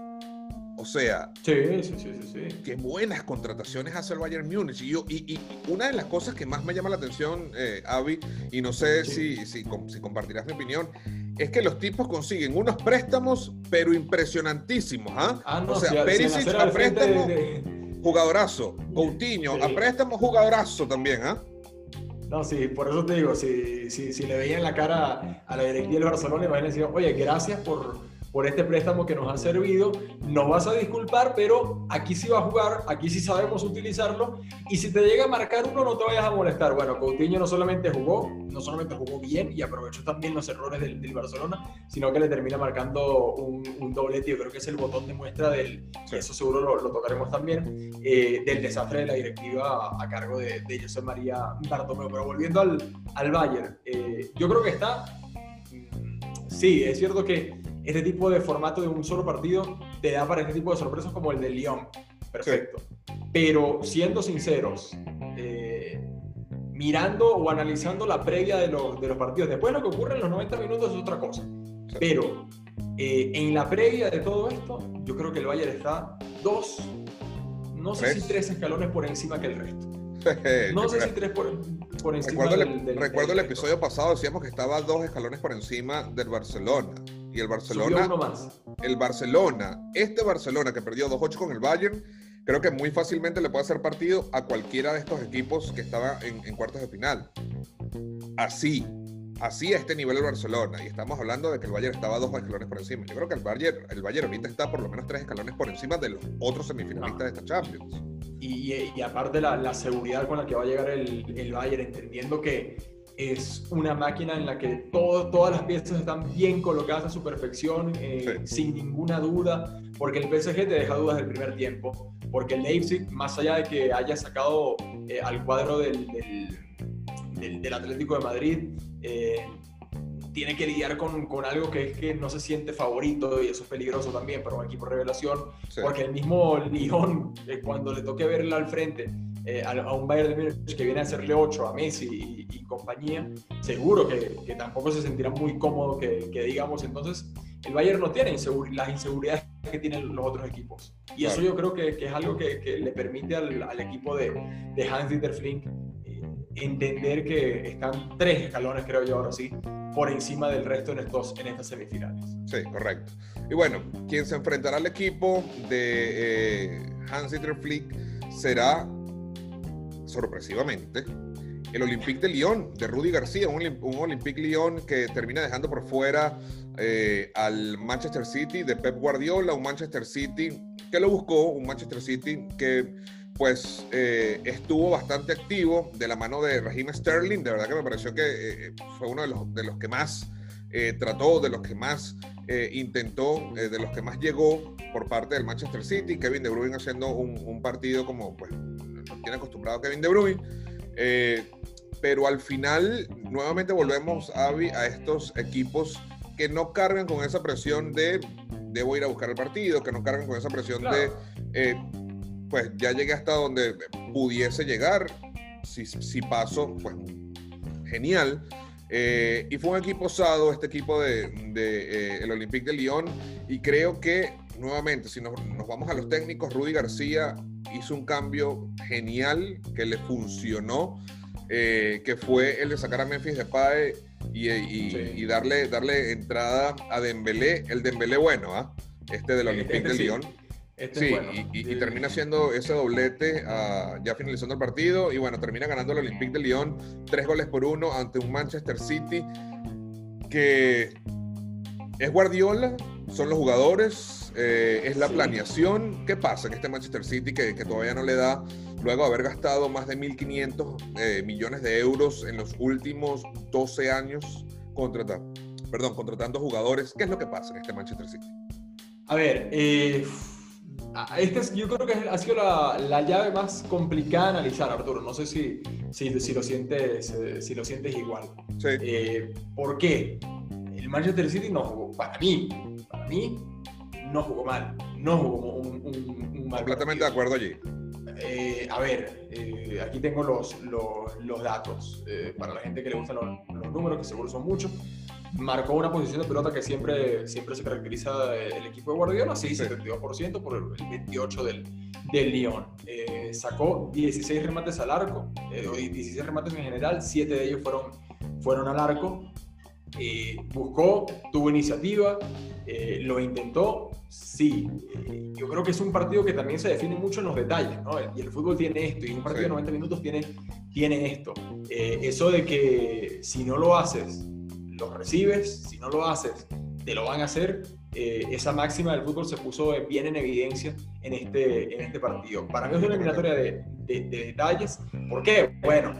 Speaker 1: O sea,
Speaker 2: Sí, sí, sí,
Speaker 1: qué buenas contrataciones hace el Bayern Múnich. Y, yo, y, y una de las cosas que más me llama la atención, eh, Avi, y no sé si, si, com- si compartirás mi opinión, es que los tipos consiguen unos préstamos, pero impresionantísimos. ¿ah?
Speaker 2: Ah, no,
Speaker 1: o sea,
Speaker 2: si-
Speaker 1: Perisic a préstamo,
Speaker 2: de- de-
Speaker 1: jugadorazo. Coutinho a préstamo, jugadorazo también. ¿ah?
Speaker 2: No, sí, por eso te digo, si, si, si le veían la cara a la directiva del Barcelona, imagínense, decían, oye, gracias por, por este préstamo que nos ha servido, nos vas a disculpar, pero aquí sí va a jugar, aquí sí sabemos utilizarlo, y si te llega a marcar uno, no te vayas a molestar. Bueno, Coutinho no solamente jugó, no solamente jugó bien y aprovechó también los errores del, del Barcelona, sino que le termina marcando un, un doblete, yo creo que es el botón de muestra del,
Speaker 1: Sí.
Speaker 2: eso seguro lo, lo tocaremos también, eh, del desastre de la directiva a, a cargo de, de José María Bartomeu. Pero volviendo al, al Bayern, eh, yo creo que está. mm, Sí, es cierto que este tipo de formato de un solo partido te da para este tipo de sorpresas como el de Lyon. Perfecto. Pero siendo sinceros, eh, mirando o analizando la previa de los, de los partidos, después lo que ocurre en los 90 minutos es otra cosa.
Speaker 1: Sí.
Speaker 2: Pero eh, en la previa de todo esto, yo creo que el Bayern está dos, no sé si tres escalones por encima que el resto. <laughs> No sé si tres por, por encima
Speaker 1: Recuerdo, el,
Speaker 2: del,
Speaker 1: recuerdo el
Speaker 2: del
Speaker 1: episodio pasado, decíamos que estaba dos escalones por encima del Barcelona. Y el Barcelona
Speaker 2: uno más.
Speaker 1: el Barcelona, este Barcelona que perdió 2-8 con el Bayern, creo que muy fácilmente le puede hacer partido a cualquiera de estos equipos que estaba en, en cuartos de final. Así, así a este nivel el Barcelona. Y estamos hablando de que el Bayern estaba dos escalones por encima. Yo creo que el Bayern, el Bayern ahorita está por lo menos tres escalones por encima de los otros semifinalistas de esta Champions.
Speaker 2: Y, y aparte la, la seguridad con la que va a llegar el, el Bayern, entendiendo que es una máquina en la que todo, todas las piezas están bien colocadas a su perfección, eh,
Speaker 1: Sí.
Speaker 2: sin ninguna duda, porque el PSG te deja dudas del primer tiempo, porque el Leipzig, más allá de que haya sacado eh, al cuadro del, del, del- del Atlético de Madrid, eh, tiene que lidiar con, con algo que es que no se siente favorito y eso es peligroso también para un equipo revelación,
Speaker 1: Sí.
Speaker 2: porque el mismo Lyon, eh, cuando le toque verla al frente eh, a, a un Bayern de Múnich que viene a hacerle 8 a Messi y, y compañía, seguro que, que tampoco se sentirá muy cómodo que, que digamos. Entonces, el Bayern no tiene las inseguridades que tienen los otros equipos. Y eso yo creo que, que es algo que, que le permite al, al equipo de, de Hans-Dieter Flink eh, entender que están tres escalones, creo yo ahora sí, por encima del resto en, estos, en estas semifinales.
Speaker 1: Sí, correcto. Y bueno, quien se enfrentará al equipo de eh, Hans-Dieter Flick será, sorpresivamente, el Olympique de Lyon, de Rudy García, un, un Olympique Lyon que termina dejando por fuera eh, al Manchester City de Pep Guardiola, un Manchester City que lo buscó, un Manchester City que pues eh, estuvo bastante activo de la mano de Raheem Sterling, de verdad que me pareció que eh, fue uno de los, de los que más trató, de los que más intentó, de los que más llegó por parte del Manchester City, Kevin De Bruyne haciendo un, un partido como, pues, tiene acostumbrado Kevin De Bruyne. Eh, pero al final, nuevamente volvemos, a a estos equipos que no cargan con esa presión de debo ir a buscar el partido, que no cargan con esa presión de, eh, pues ya llegué hasta donde pudiese llegar, si, si paso, pues genial. Eh, y fue un equipo osado, este equipo de, de eh, el Olympique de Lyon, y creo que nuevamente, si nos, nos, vamos a los técnicos, Rudy García hizo un cambio genial que le funcionó, que fue el de sacar a Memphis Depay y, darle, darle entrada a Dembélé, el Dembélé bueno, ¿ah? Este del Olympique este, de Lyon. Este sí, y, termina haciendo ese doblete ah, ya finalizando el partido. Y bueno, termina ganando el Olympique de Lyon tres goles por uno ante un Manchester City que es Guardiola, son los jugadores, eh, es la planeación. ¿Qué pasa en este Manchester City que, que todavía no le da luego de haber gastado más de 1.500 eh, millones de euros en los últimos 12 años contratando, perdón, contratando jugadores. ¿Qué es lo que pasa en este Manchester City?
Speaker 2: A ver, eh, este yo creo que ha sido la, la, llave más complicada de analizar, Arturo. No sé si, si, si lo, sientes, si lo sientes igual.
Speaker 1: Sí.
Speaker 2: Eh, ¿Por qué? El Manchester City no jugó, para mí, para mí, no jugó mal. No jugó un, un, un
Speaker 1: mal Completamente de acuerdo allí.
Speaker 2: Eh, a ver, eh, aquí tengo los, los, datos. Eh, para la gente que le gustan los, números, que seguro son muchos. Marcó una posición de pelota que siempre, siempre se caracteriza el equipo de Guardiola, sí, 72% por el 28% del, del Lyon. sacó 16 remates al arco, 16 remates en general, 7 de ellos fueron, fueron al arco. Buscó, tuvo iniciativa, lo intentó, Sí, eh, yo creo que es un partido que también se define mucho en los detalles, ¿no? Y el fútbol tiene esto, y un partido de 90 minutos tiene, tiene esto. Eh, eso de que si no lo haces, lo recibes, si no lo haces, te lo van a hacer. Eh, esa máxima del fútbol se puso bien en evidencia en este, en este partido. Para mí es una eliminatoria de, de, detalles. ¿Por qué? Bueno,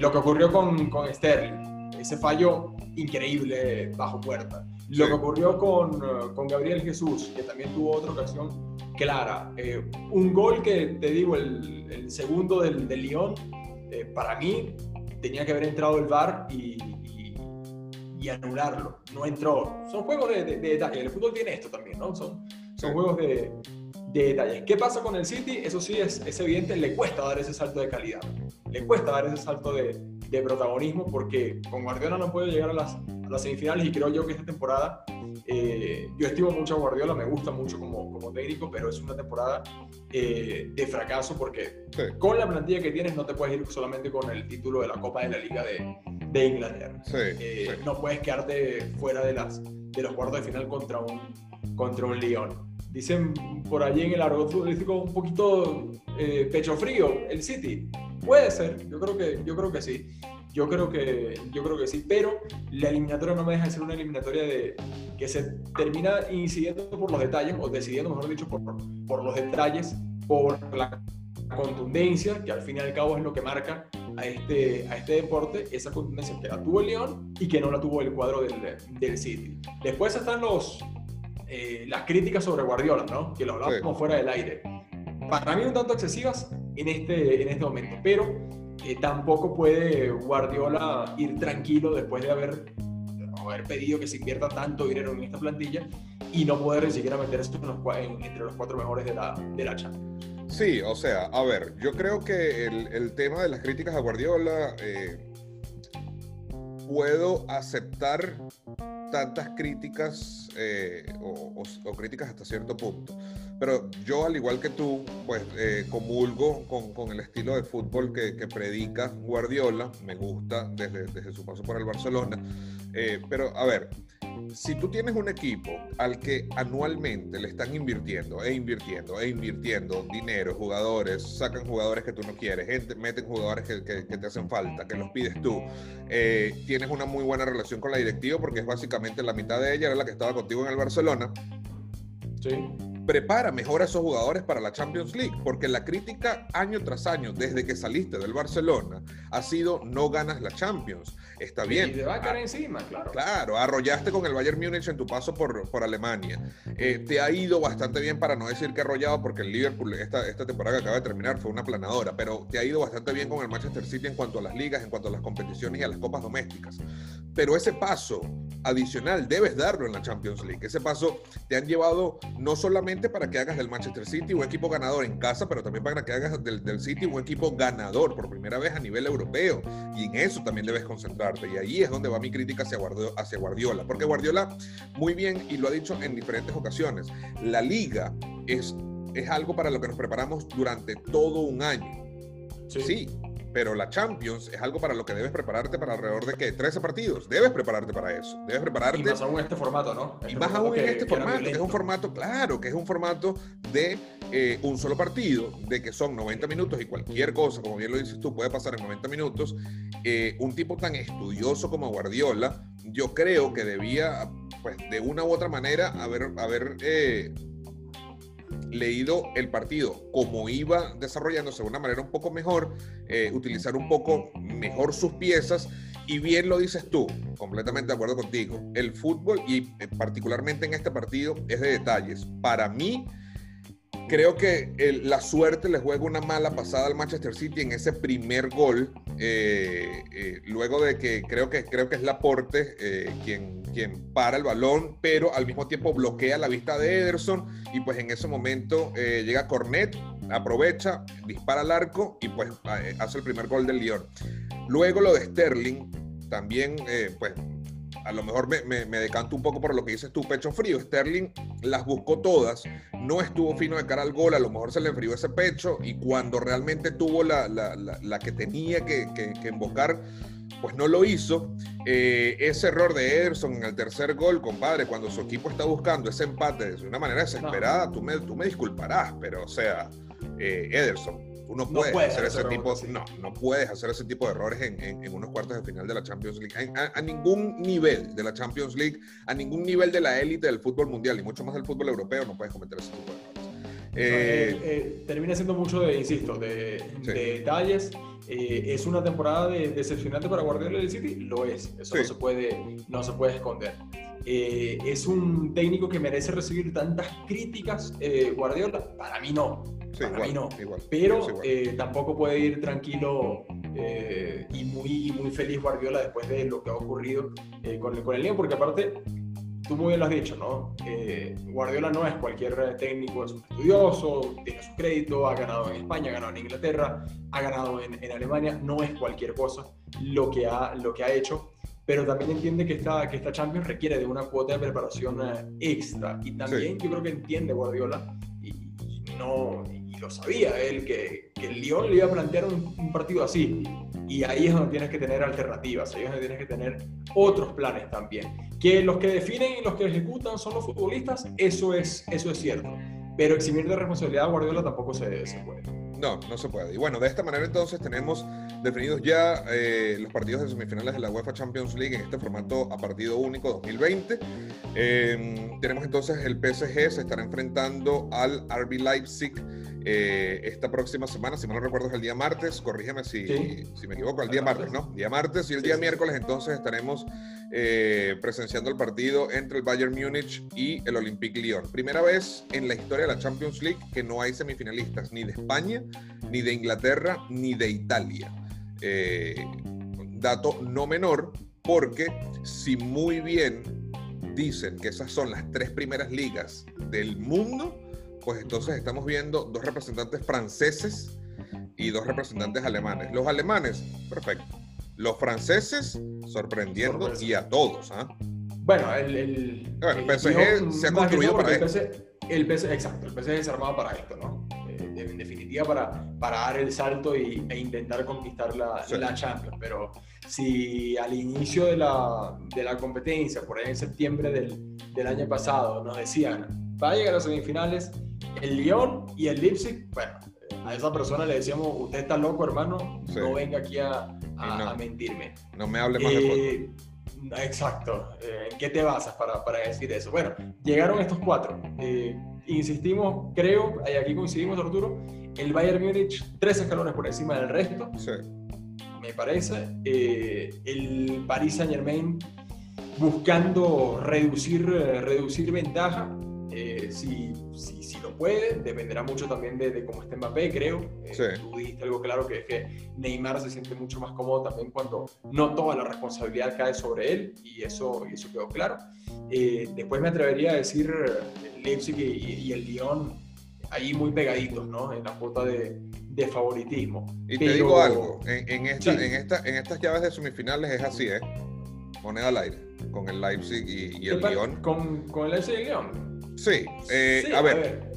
Speaker 2: lo que ocurrió con, con Sterling, ese fallo increíble bajo puerta. Lo que ocurrió con, eh, con, Gabriel Jesús, que también tuvo otra ocasión clara. Eh, un gol que, te digo, el, el segundo del, del Lyon, eh, para mí tenía que haber entrado el VAR y, y, anularlo. No entró. Son juegos de, de, detalle. El fútbol tiene esto también, ¿no? Son, son juegos de, de detalles. ¿Qué pasa con el City? Eso sí es, es, evidente, le cuesta dar ese salto de calidad. Le cuesta dar ese salto de, de protagonismo porque con Guardiola no puede llegar a las, las semifinales y creo yo que esta temporada, eh, yo estimo mucho a Guardiola, me gusta mucho como, como técnico, pero es una temporada eh, de fracaso porque con la plantilla que tienes no te puedes ir solamente con el título de la Copa de la Liga de, de Inglaterra.
Speaker 1: Eh,
Speaker 2: no puedes quedarte fuera de, las, de los cuartos de final contra un, contra un Lyon. Dicen por allí en el argot futbolístico un poquito pecho frío el City. Puede ser, yo creo que, yo creo que sí. Yo creo que, yo creo que sí, pero la eliminatoria no me deja de ser una eliminatoria de, que se termina incidiendo por los detalles, o decidiendo, mejor dicho, por, por los detalles, por la contundencia, que al fin y al cabo es lo que marca a este, a este deporte, esa contundencia que la tuvo el León y que no la tuvo el cuadro del, del City. Después están los, eh, las críticas sobre Guardiola, ¿no? que lo hablamos como fuera del aire. Para mí un tanto excesivas en este, en este momento, pero tampoco puede Guardiola ir tranquilo después de haber, haber pedido que se invierta tanto dinero en esta plantilla y no poder ni siquiera meterse entre los cuatro mejores de la, de la Champions.
Speaker 1: Sí, o sea, a ver, yo creo que el, el tema de las críticas a Guardiola, eh, puedo aceptar tantas críticas eh, o, críticas hasta cierto punto. Pero yo, al igual que tú, pues eh, comulgo con, con, el estilo de fútbol que, que, predica Guardiola. Me gusta desde, desde su paso por el Barcelona. Eh, pero, a ver, si tú tienes un equipo al que anualmente le están invirtiendo e invirtiendo e invirtiendo dinero, jugadores, sacan jugadores que tú no quieres, meten jugadores que, que, te hacen falta, que los pides tú, eh, tienes una muy buena relación con la directiva porque es básicamente la mitad de ella era la que estaba contigo en el Barcelona.
Speaker 2: Sí.
Speaker 1: Prepara mejor a esos jugadores para la Champions League, porque la crítica año tras año, desde que saliste del Barcelona, ha sido no ganas la Champions. Está bien.
Speaker 2: Y te va a caer encima, claro.
Speaker 1: Claro, arrollaste con el Bayern Múnich en tu paso por, por Alemania. Eh, te ha ido bastante bien, para no decir que arrollado, porque el Liverpool esta, esta temporada que acaba de terminar fue una planadora, pero te ha ido bastante bien con el Manchester City en cuanto a las ligas, en cuanto a las competiciones y a las copas domésticas. Pero ese paso adicional debes darlo en la Champions League. Ese paso te han llevado no solamente para que hagas del Manchester City un equipo ganador en casa, pero también para que hagas del, del City un equipo ganador por primera vez a nivel europeo. Y en eso también debes concentrarte. Y ahí es donde va mi crítica hacia Guardiola, hacia Guardiola. Porque Guardiola, muy bien, y lo ha dicho en diferentes ocasiones, la liga es, es algo para lo que nos preparamos durante todo un año.
Speaker 2: Sí.
Speaker 1: sí pero la Champions es algo para lo que debes prepararte para alrededor de que 13 partidos. Debes prepararte para eso. Debes prepararte. Y
Speaker 2: más aún en este formato, ¿no?
Speaker 1: Este y más aún en este formato, que es un formato, claro, que es un formato de eh, un solo partido, de que son 90 minutos y cualquier cosa, como bien lo dices tú, puede pasar en 90 minutos. Eh, un tipo tan estudioso como Guardiola, yo creo que debía, pues, de una u otra manera, haber, haber eh, leído el partido como iba desarrollándose de una manera un poco mejor, eh, utilizar un poco mejor sus piezas. Y bien lo dices tú, completamente de acuerdo contigo. El fútbol, y eh, particularmente en este partido, es de detalles. Para mí, creo que la suerte le juega una mala pasada al Manchester City en ese primer gol, eh, eh, luego de que creo que creo que es Laporte eh, quien, quien para el balón, pero al mismo tiempo bloquea la vista de Ederson y pues en ese momento llega Cornet, aprovecha, dispara al arco y pues hace el primer gol del Lyon. Luego lo de Sterling, también pues a lo mejor me, decanto un poco por lo que dices tú, pecho frío. Sterling las buscó todas, no estuvo fino de cara al gol, a lo mejor se le enfrió ese pecho y cuando realmente tuvo la, que tenía que, que, invocar, pues no lo hizo. Eh, ese error de Ederson en el tercer gol, compadre, cuando su equipo está buscando ese empate de una manera desesperada, tú, me, tú me disculparás, pero o sea, eh, Ederson Tú no puedes, hacer ese tipo, no, no puedes hacer ese tipo de errores en, en, unos cuartos de final de la Champions League. A, ningún nivel de la Champions League, a ningún nivel de la élite del fútbol mundial y mucho más del fútbol europeo, no puedes cometer ese tipo de errores.
Speaker 2: Eh, eh, termina siendo mucho de, insisto, de, detalles. Eh, ¿Es una temporada de, decepcionante para Guardiola del City? Lo es, eso no, se puede, no se puede esconder. ¿Es un técnico que merece recibir tantas críticas Guardiola? Para mí no. Para mí no. Pero tampoco puede ir tranquilo y muy, muy feliz Guardiola después de lo que ha ocurrido con, con el León, porque aparte tú muy bien lo has dicho, ¿no? Eh, Guardiola no es cualquier técnico, es un estudioso, tiene su crédito, ha ganado en España, ha ganado en Inglaterra, ha ganado en, en Alemania, no es cualquier cosa lo que ha, lo que ha hecho, pero también entiende que esta, que esta Champions requiere de una cuota de preparación eh, extra y también yo creo que entiende Guardiola y, no, lo sabía él, que, el Lyon le iba a plantear un, un partido así y ahí es donde tienes que tener alternativas, ahí es donde tienes que tener otros planes también. Que los que definen y los que ejecutan son los futbolistas, eso es, eso es cierto. Pero eximir de responsabilidad a Guardiola tampoco se, se puede.
Speaker 1: No, no se puede. Y bueno, de esta manera entonces tenemos definidos ya eh, los partidos de semifinales de la UEFA Champions League en este formato a partido único 2020. Em, tenemos entonces el PSG, se estará enfrentando al RB Leipzig eh, esta próxima semana, si mal no recuerdo es el día martes, corrígeme si, si me equivoco, el día martes, ¿no? Día martes y el día miércoles entonces estaremos eh, presenciando el partido entre el Bayern Múnich y el Olympique Lyon. Primera vez en la historia de la Champions League que no hay semifinalistas ni de España, ni de Inglaterra, ni de Italia. Eh, dato no menor, porque si muy bien dicen que esas son las tres primeras ligas del mundo, pues entonces estamos viendo dos representantes franceses y dos representantes alemanes. Los alemanes, perfecto. Los franceses, sorprendiendo y a todos. ¿ah?
Speaker 2: Bueno, el, el,
Speaker 1: PSG se ha construido para
Speaker 2: esto. El PSG, exacto, el PSG es armado para esto, ¿no? Eh, en definitiva, para, para dar el salto y, e intentar conquistar la, la Champions. Pero si al inicio de la, de la competencia, por ahí en septiembre del, del año pasado, nos decían, va a llegar a las semifinales el Lyon y el Leipzig, bueno, a esa persona le decíamos, usted está loco, hermano, no venga aquí a, a, mentirme.
Speaker 1: No me hable más de
Speaker 2: eh, Exacto. ¿En eh, qué te basas para, para, decir eso? Bueno, llegaron estos cuatro. Eh, insistimos, creo, y aquí coincidimos, Arturo, el Bayern Múnich tres escalones por encima del resto.
Speaker 1: Sí.
Speaker 2: Me parece. Eh, el Paris Saint Germain buscando reducir, reducir ventaja. Eh, si, puede, dependerá mucho también de, de cómo esté Mbappé, creo. Eh,
Speaker 1: Sí.
Speaker 2: Tú dijiste algo claro que es que Neymar se siente mucho más cómodo también cuando no toda la responsabilidad cae sobre él, y eso, y eso quedó claro. Eh, después me atrevería a decir eh, Leipzig y, y el Lyon ahí muy pegaditos, ¿no? En la cuota de, de favoritismo.
Speaker 1: Y te
Speaker 2: Pero-
Speaker 1: digo algo, en, en esta,
Speaker 2: Sí.
Speaker 1: en, esta, en estas llaves de semifinales es así, ¿eh? Moneda al aire, con el Leipzig y, y el
Speaker 2: ¿Qué pa-
Speaker 1: Lyon.
Speaker 2: Con, con el Leipzig y el Lyon.
Speaker 1: Sí, eh,
Speaker 2: Sí,
Speaker 1: a ver,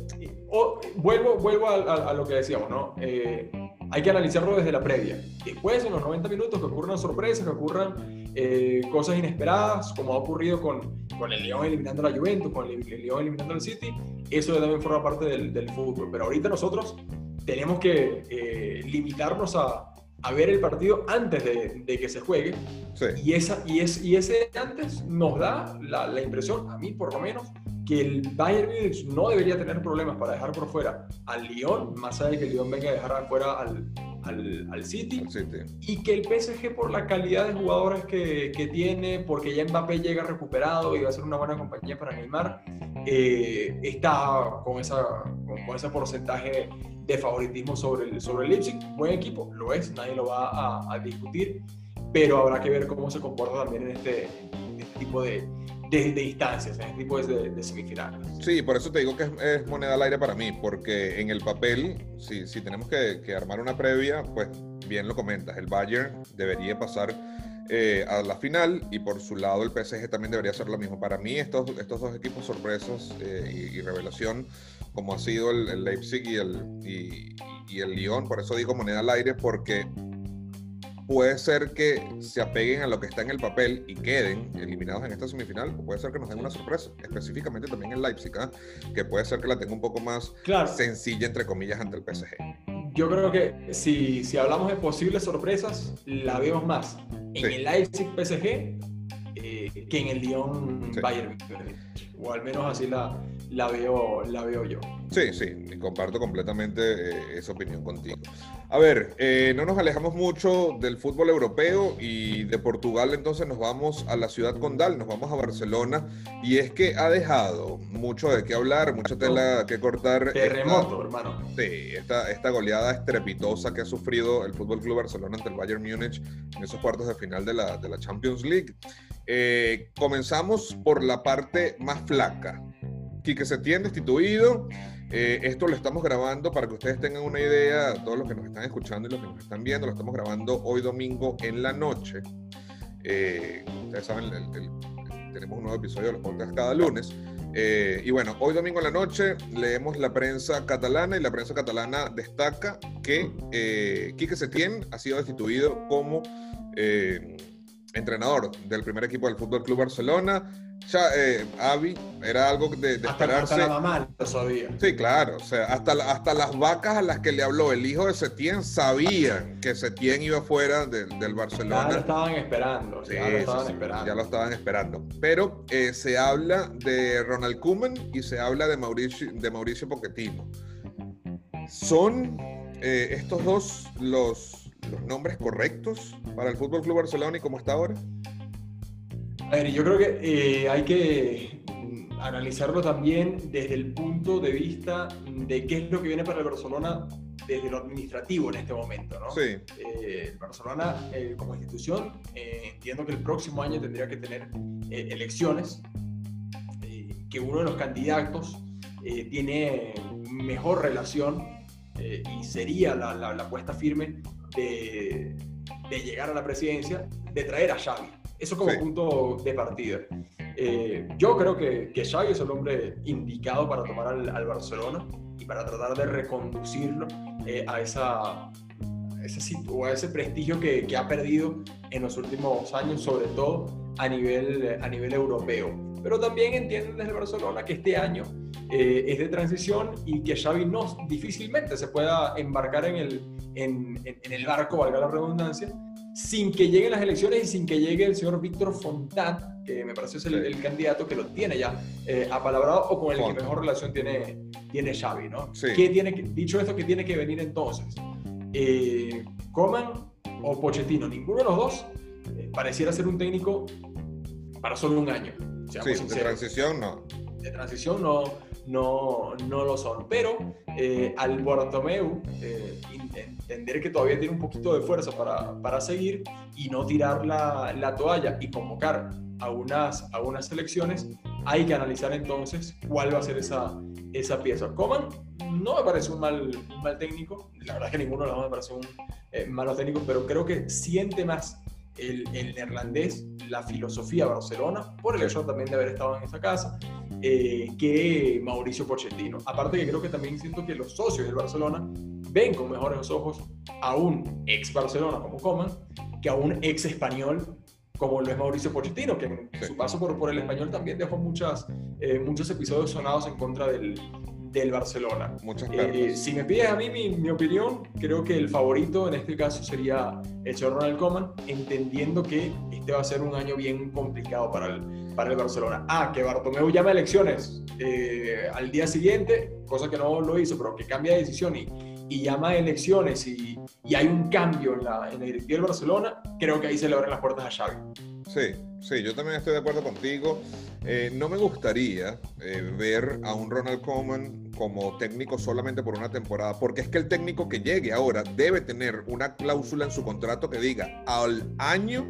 Speaker 2: o- vuelvo vuelvo a, a- a lo que decíamos, ¿no? Eh, hay que analizarlo desde la previa. Después, en los 90 minutos, que ocurran sorpresas, que ocurran eh, cosas inesperadas, como ha ocurrido con, con el León eliminando a la Juventus, con el, el León eliminando al City, eso también forma parte del, del fútbol. Pero ahorita nosotros tenemos que eh, limitarnos a, a ver el partido antes de, de que se juegue
Speaker 1: sí.
Speaker 2: y, esa, y, es, y ese antes nos da la, la impresión, a mí por lo menos, que el Bayern Múnich no debería tener problemas para dejar por fuera al Lyon, más allá de que el Lyon venga a dejar afuera al, al, al City,
Speaker 1: City.
Speaker 2: y que el PSG por la calidad de jugadores que, que tiene, porque ya Mbappé llega recuperado y va a ser una buena compañía para Neymar, eh, está con, esa, con, con ese porcentaje de favoritismo sobre el, sobre el Leipzig. Buen equipo, lo es, nadie lo va a, a discutir, pero habrá que ver cómo se comporta también en este, en este tipo de, de, de instancias, en este tipo de, de semifinales.
Speaker 1: Sí, por eso te digo que es, es moneda al aire para mí, porque en el papel, si, si tenemos que, que armar una previa, pues bien lo comentas, el Bayern debería pasar eh, a la final y por su lado el PSG también debería hacer lo mismo. Para mí estos, estos dos equipos sorpresas eh, y, y revelación, como ha sido el, el Leipzig y el, y, y el Lyon, por eso digo moneda al aire, porque puede ser que se apeguen a lo que está en el papel y queden eliminados en esta semifinal, o puede ser que nos den una sorpresa, específicamente también en Leipzig, ¿ah? que puede ser que la tenga un poco más
Speaker 2: Claro,
Speaker 1: sencilla, entre comillas, ante el PSG.
Speaker 2: yo creo que si, si hablamos de posibles sorpresas, la vemos más en
Speaker 1: Sí.
Speaker 2: el Leipzig PSG eh, que en el Lyon
Speaker 1: Sí.
Speaker 2: Bayern. O al menos así la, la, veo, la veo yo.
Speaker 1: Sí, sí, y comparto completamente eh, esa opinión contigo. A ver, eh, no nos alejamos mucho del fútbol europeo y de Portugal, entonces nos vamos a la ciudad condal, nos vamos a Barcelona, y es que ha dejado mucho de qué hablar, mucha tela que cortar.
Speaker 2: Terremoto, hermano.
Speaker 1: Esta, sí, esta, esta goleada estrepitosa que ha sufrido el Fútbol Club Barcelona ante el Bayern Múnich en esos cuartos de final de la, de la Champions League. Eh, comenzamos por la parte más flaca. Quique Setién destituido. Eh, esto lo estamos grabando para que ustedes tengan una idea, todos los que nos están escuchando y los que nos están viendo, lo estamos grabando hoy domingo en la noche. Eh, ustedes saben, tenemos un nuevo episodio de los podcasts cada lunes. Eh, y bueno, hoy domingo en la noche leemos la prensa catalana y la prensa catalana destaca que eh, Quique Setién ha sido destituido como entrenador del primer equipo del Fútbol Club Barcelona. Ya, eh, Avi, era algo de, de
Speaker 2: Hasta,
Speaker 1: esperarse.
Speaker 2: hasta la mamá lo sabía.
Speaker 1: Sí, claro, o sea, hasta, hasta las vacas a las que le habló el hijo de Setién sabían que Setién iba fuera de- del
Speaker 2: Ya lo
Speaker 1: Barcelona.
Speaker 2: estaban esperando.
Speaker 1: Sí,
Speaker 2: ya lo estaban
Speaker 1: sí,
Speaker 2: esperando.
Speaker 1: ya lo estaban esperando. Pero eh, se habla de Ronald Koeman y se habla de Mauricio, de Mauricio Pochettino. ¿Son eh, estos dos los, los nombres correctos para el Fútbol Club Barcelona y cómo está ahora?
Speaker 2: A ver, yo creo que eh, hay que mm, analizarlo también desde el punto de vista de qué es lo que viene para el Barcelona desde lo administrativo en este momento, ¿no?
Speaker 1: Sí,
Speaker 2: Eh, el Barcelona eh, como institución eh, entiendo que el próximo año tendría que tener elecciones, que uno de los candidatos tiene mejor relación y sería la, la, la apuesta firme de, de llegar a la presidencia, de traer a Xavi. Eso como
Speaker 1: Sí.
Speaker 2: punto de partida. Eh, yo creo que, que Xavi es el hombre indicado para tomar al, al Barcelona y para tratar de reconducirlo eh, a, esa, a ese, a ese prestigio que, que ha perdido en los últimos años, sobre todo a nivel, a nivel europeo. Pero también entienden desde Barcelona que este año eh, es de transición y que Xavi no difícilmente se pueda embarcar en el, en, en- en el barco, valga la redundancia, sin que lleguen las elecciones y sin que llegue el señor Víctor Fontán, que me parece es el, candidato que lo tiene ya eh, apalabrado o con el que mejor relación tiene, tiene Xavi, ¿no? ¿Qué tiene dicho esto, ¿qué tiene que venir entonces? Eh, ¿Coman o Pochettino? Ninguno de los dos eh, pareciera ser un técnico para solo un año.
Speaker 1: Sí, de transición no.
Speaker 2: De transición no, no, no lo son. Pero eh, al Bartomeu eh, entender que todavía tiene un poquito de fuerza para, para seguir y no tirar la, la, toalla y convocar a unas, a unas selecciones, hay que analizar entonces cuál va a ser esa, esa pieza. Coman no me parece un mal, mal técnico, la verdad que ninguno de los dos me parece un eh, malo técnico, pero creo que siente más el, el, neerlandés, la filosofía Barcelona, por el hecho también de haber estado en esa casa, eh, que Mauricio Pochettino. Aparte que creo que también siento que los socios del Barcelona ven con mejores ojos a un ex Barcelona como Coman que a un ex español como lo es Mauricio Pochettino, que en su paso por, por el español también dejó muchas, eh, muchos episodios sonados en contra del, del Barcelona.
Speaker 1: Muchas eh,
Speaker 2: si me pides a mí mi, mi, opinión, creo que el favorito en este caso sería el señor Ronald Koeman, entendiendo que este va a ser un año bien complicado para el, para el Barcelona. Ah, que Bartomeu llama a elecciones eh, al día siguiente, cosa que no lo hizo, pero que cambia de decisión y, y llama a elecciones y, y, hay un cambio en la, en la directiva del Barcelona, creo que ahí se le abren las puertas a Xavi.
Speaker 1: Sí, sí, yo también estoy de acuerdo contigo. Eh, no me gustaría eh, ver a un Ronald Koeman como técnico solamente por una temporada, porque es que el técnico que llegue ahora debe tener una cláusula en su contrato que diga al año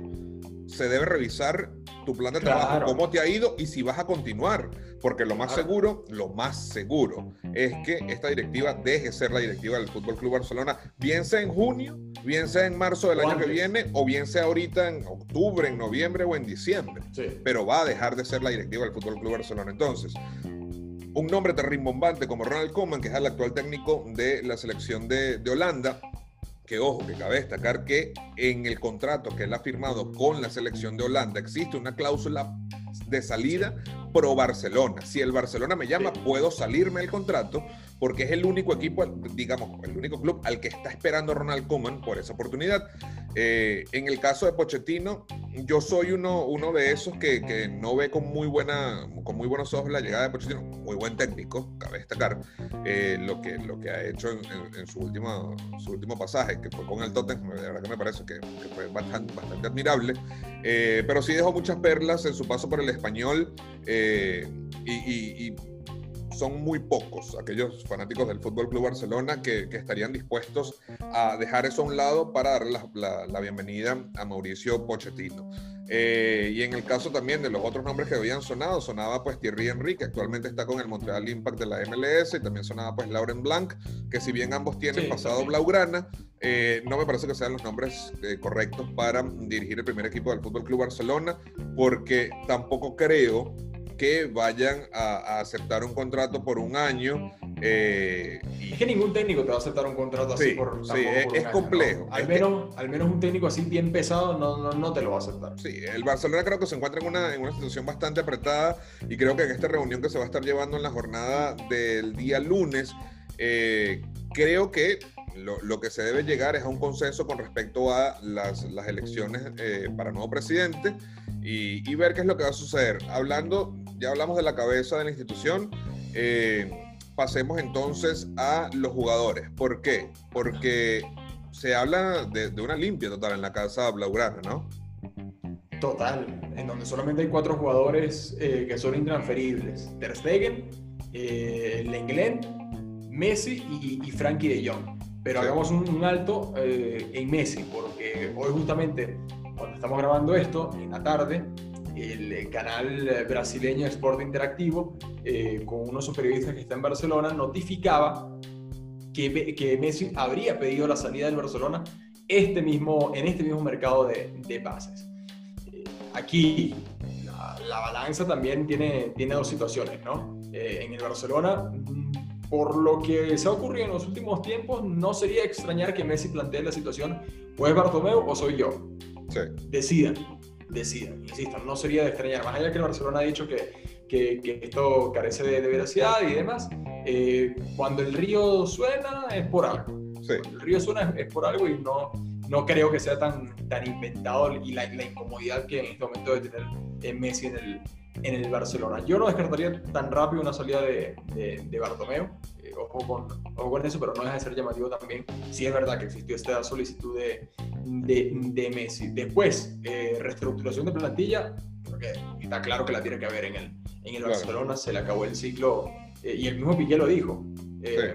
Speaker 1: se debe revisar tu plan de trabajo, cómo te ha ido y si vas a continuar. Porque lo más seguro, lo más seguro es que esta directiva deje ser la directiva del Fútbol Club Barcelona, bien sea en junio, bien sea en marzo del año que viene, o bien sea ahorita en octubre, en noviembre o en diciembre. Pero va a dejar de ser la directiva del Fútbol Club Barcelona. Entonces, un nombre tan rimbombante como Ronald Koeman, que es el actual técnico de la selección de, de Holanda, que ojo, que cabe destacar que en el contrato que él ha firmado con la selección de Holanda existe una cláusula de salida pro Barcelona. Si el Barcelona me llama, puedo salirme del contrato porque es el único equipo, digamos, el único club al que está esperando Ronald Koeman por esa oportunidad. Eh, en el caso de Pochettino, yo soy uno, uno de esos que, que, no ve con muy, buena, con muy buenos ojos la llegada de Pochettino. Muy buen técnico, cabe destacar eh, lo, que, lo que ha hecho en, su, último, su último pasaje, que fue con el Tottenham. De verdad que me parece que, que fue bastante, bastante admirable. Eh, pero sí dejó muchas perlas en su paso por el español. y, y, y son muy pocos aquellos fanáticos del Fútbol Club Barcelona que, estarían dispuestos a dejar eso a un lado para darle la, bienvenida a Mauricio Pochettino. Eh, y en el caso también de los otros nombres que habían sonado, sonaba pues Thierry Henry, que actualmente está con el Montreal Impact de la MLS, y también sonaba pues Lauren Blanc, que si bien ambos tienen pasado blaugrana, eh, no me parece que sean los nombres eh, correctos para dirigir el primer equipo del Fútbol Club Barcelona, porque tampoco creo que vayan a, aceptar un contrato por un año.
Speaker 2: Eh, es que ningún técnico te va a aceptar un contrato así por,
Speaker 1: sí, es, complejo.
Speaker 2: Al, menos, al menos un técnico así bien pesado no, no, te lo va a aceptar.
Speaker 1: Sí, el Barcelona creo que se encuentra en una, en una situación bastante apretada y creo que en esta reunión que se va a estar llevando en la jornada del día lunes, eh, creo que lo, lo, que se debe llegar es a un consenso con respecto a las, las elecciones eh, para nuevo presidente y, y, ver qué es lo que va a suceder. Hablando ya hablamos de la cabeza de la institución. Eh, pasemos entonces a los jugadores. ¿Por qué? Porque se habla de, una limpia total en la casa blaugrana, ¿no?
Speaker 2: Total, en donde solamente hay cuatro jugadores eh, que son intransferibles. Ter Stegen, eh, Lenglen, Messi y, y, Frankie de Jong. Pero hagamos un, alto eh, en Messi, porque hoy justamente, cuando estamos grabando esto, en la tarde, el canal brasileño Sport Interactivo, eh, con unos periodistas que está en Barcelona, notificaba que, que, Messi habría pedido la salida del Barcelona este mismo, en este mismo mercado de, de pases. Eh, aquí la, balanza también tiene, tiene dos situaciones, ¿no? Eh, en el Barcelona, por lo que se ha ocurrido en los últimos tiempos, no sería extrañar que Messi plantee la situación, o es Bartomeu o soy yo. Sí. Decidan decidan. Insisto, no sería de extrañar, más allá que el Barcelona ha dicho que, que, esto carece de, veracidad y demás, eh, cuando el río suena es por algo. el río suena es, por algo y no, no creo que sea tan, tan inventado y la, la incomodidad que en este momento debe tener Messi en el, en el Barcelona. Yo no descartaría tan rápido una salida de, de, de Bartomeu, eh, ojo, con, ojo, con, eso, pero no deja de ser llamativo también. Sí es verdad que existió esta solicitud de, de Messi. Después, eh, reestructuración de plantilla, creo que está claro que la tiene que haber en el, en el Barcelona, se le acabó el ciclo eh, y el mismo Piqué lo dijo.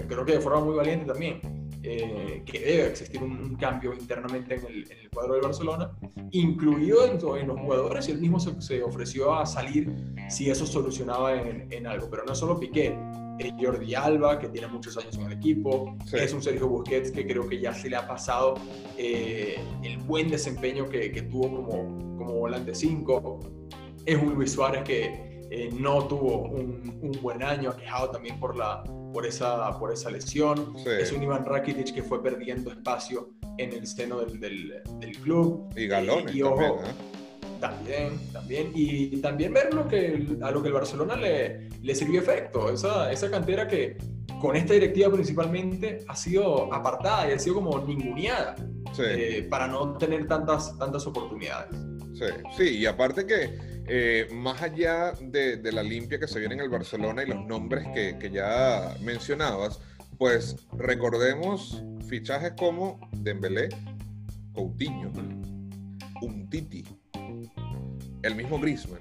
Speaker 2: Creo que de forma muy valiente también. Eh, que debe existir un, cambio internamente en el, en el, cuadro del Barcelona, incluido en, en, los jugadores, y él mismo se, se, ofreció a salir si eso solucionaba en, en algo. Pero no solo Piqué, es Jordi Alba, que tiene muchos años en el equipo, sí. es un Sergio Busquets que creo que ya se le ha pasado eh, el buen desempeño que, que tuvo como, como volante 5, es un Luis Suárez que eh, no tuvo un, un, buen año, aquejado también por, la, por, esa, por esa lesión. Sí. Es un Iván Rakitic que fue perdiendo espacio en el seno del, del, del club.
Speaker 1: Y galones
Speaker 2: y ojo, también, ¿eh? También, también. Y también ver lo que, a lo que el Barcelona le, le sirvió efecto. Esa, esa cantera que con esta directiva principalmente ha sido apartada y ha sido como ninguneada sí. eh, para no tener tantas, tantas oportunidades.
Speaker 1: Sí, sí, y aparte que eh, más allá de, la limpia que se viene en el Barcelona y los nombres que, ya mencionabas, pues recordemos fichajes como Dembélé, Coutinho, Umtiti, el mismo Griezmann,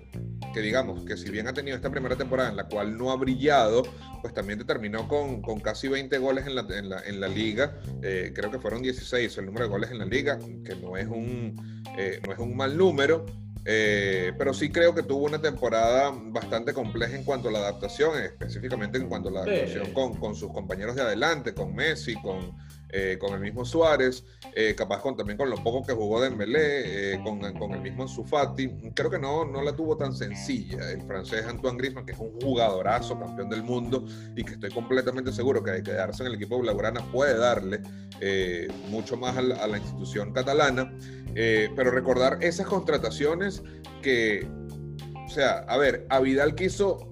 Speaker 1: que digamos que si bien ha tenido esta primera temporada en la cual no ha brillado, pues también terminó con, casi 20 goles en la liga, eh, creo que fueron 16 el número de goles en la liga, que no es un, eh, no es un mal número, eh, pero sí creo que tuvo una temporada bastante compleja en cuanto a la adaptación, específicamente en cuanto a la adaptación sí. con, con, sus compañeros de adelante, con Messi, con, eh, con el mismo Suárez, eh, capaz con, también con lo poco que jugó Dembélé, con, con, el mismo Sufati. Creo que no, no la tuvo tan sencilla el francés Antoine Griezmann, que es un jugadorazo, campeón del mundo, y que estoy completamente seguro que quedarse en el equipo blaugrana puede darle mucho más a la, a la institución catalana. Pero recordar esas contrataciones que, o sea, a ver, a Vidal quiso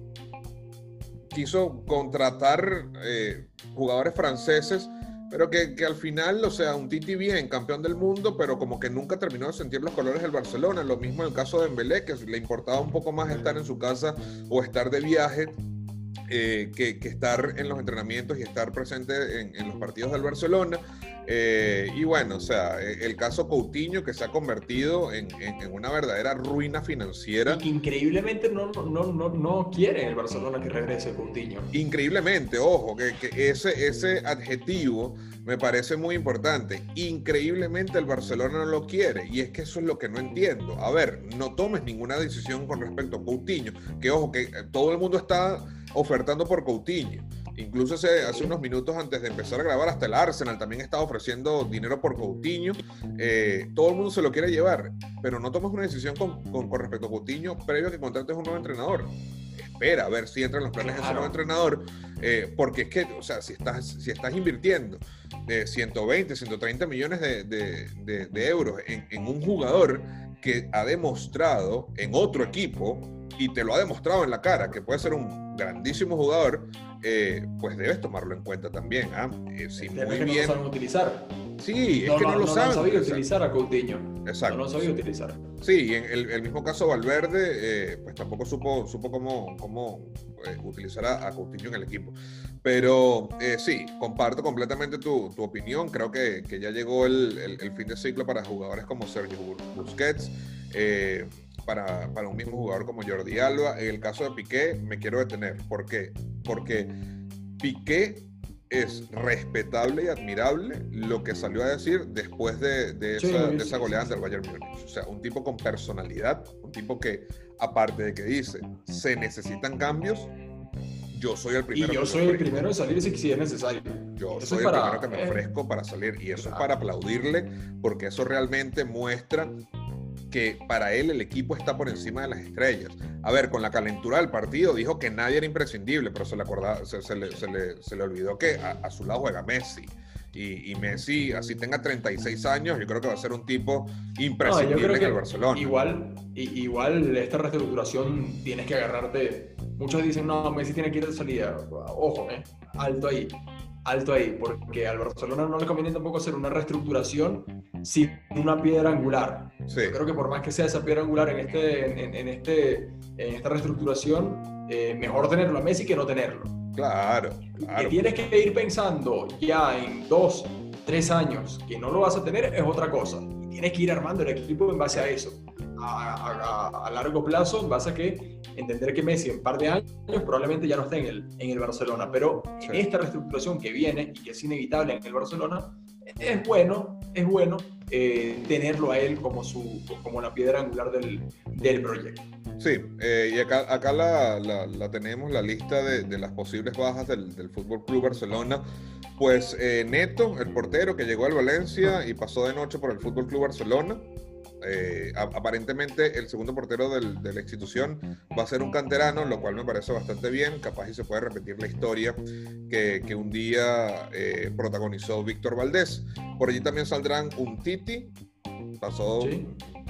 Speaker 1: quiso contratar eh, jugadores franceses pero que, que, al final, o sea, un Titi bien, campeón del mundo, pero como que nunca terminó de sentir los colores del Barcelona. Lo mismo en el caso de Dembélé, que le importaba un poco más estar en su casa o estar de viaje eh, que, que, estar en los entrenamientos y estar presente en, en los partidos del Barcelona. Eh, y bueno, o sea, e, el caso Coutinho que se ha convertido en, en, en una verdadera ruina financiera.
Speaker 2: Y que increíblemente no, no, no, no quiere el Barcelona que regrese Coutinho.
Speaker 1: Increíblemente, ojo, que, que ese, ese adjetivo me parece muy importante. Increíblemente el Barcelona no lo quiere y es que eso es lo que no entiendo. A ver, no tomes ninguna decisión con respecto a Coutinho, que ojo, que todo el mundo está ofertando por Coutinho. Incluso hace, hace, unos minutos antes de empezar a grabar, hasta el Arsenal también estaba ofreciendo dinero por Coutinho. Eh, todo el mundo se lo quiere llevar, pero no tomes una decisión con, con, con, respecto a Coutinho previo a que contrates un nuevo entrenador. Espera a ver si entra en los planes claro. de ese nuevo entrenador, eh, porque es que, o sea, si estás, si estás invirtiendo de 120, 130 millones de, de, de, de euros en, en un jugador que ha demostrado en otro equipo y te lo ha demostrado en la cara que puede ser un grandísimo jugador, eh, pues debes tomarlo en cuenta también. ¿eh?
Speaker 2: Eh, si muy que bien. No saben utilizar.
Speaker 1: Sí, no, es que no, no lo no saben.
Speaker 2: Sabido utilizar a Coutinho.
Speaker 1: Exacto.
Speaker 2: No lo sabido utilizar.
Speaker 1: Sí, en el, el, mismo caso Valverde, eh, pues tampoco supo, supo cómo, cómo utilizar a, a, Coutinho en el equipo. Pero sí, comparto completamente tu, tu opinión. Creo que, que ya llegó el, el, el, fin de ciclo para jugadores como Sergio Busquets. Para, para, un mismo jugador como Jordi Alba. En el caso de Piqué, me quiero detener. ¿Por qué? Porque Piqué es respetable y admirable lo que salió a decir después de, de, esa, sí, de esa, goleada sí, del Bayern Múnich. O sea, un tipo con personalidad, un tipo que, aparte de que dice, se necesitan cambios, yo soy el primero.
Speaker 2: Y yo soy el primero en salir si, si es necesario.
Speaker 1: Yo eso soy el para, primero que me ofrezco eh, para salir. Y eso claro. es para aplaudirle, porque eso realmente muestra que para él el equipo está por encima de las estrellas. A ver, con la calentura del partido dijo que nadie era imprescindible, pero se le, acordaba, se, se le, se le, se le olvidó que a, a, su lado juega Messi. Y, y, Messi, así tenga 36 años, yo creo que va a ser un tipo imprescindible no, en el Barcelona.
Speaker 2: Igual, igual esta reestructuración tienes que agarrarte. Muchos dicen, no, Messi tiene que ir de salida. Ojo, eh, alto ahí. Alto ahí, porque al Barcelona no le conviene tampoco hacer una reestructuración sin una piedra angular. Yo creo que por más que sea esa piedra angular en, este, en, este, en esta reestructuración, eh, mejor tenerlo a Messi que no tenerlo.
Speaker 1: Claro,
Speaker 2: claro. Que tienes que ir pensando ya en dos, tres años que no lo vas a tener es otra cosa. Y tienes que ir armando el equipo en base a eso. A, largo plazo, base a que entender que Messi en un par de años probablemente ya no esté en el, en el Barcelona. Pero en esta reestructuración que viene y que es inevitable en el Barcelona, es bueno, es bueno eh, tenerlo a él como, su, como la piedra angular del, del proyecto.
Speaker 1: Sí, eh, y acá, acá la, la, tenemos, la lista de, de las posibles bajas del, del Fútbol Club Barcelona. Pues eh, Neto, el portero que llegó al Valencia y pasó de noche por el Fútbol Club Barcelona. Eh, aparentemente el segundo portero de la institución va a ser un canterano, lo cual me parece bastante bien. Capaz y se puede repetir la historia que, que un día eh, protagonizó Víctor Valdés. Por allí también saldrán un Titi, pasó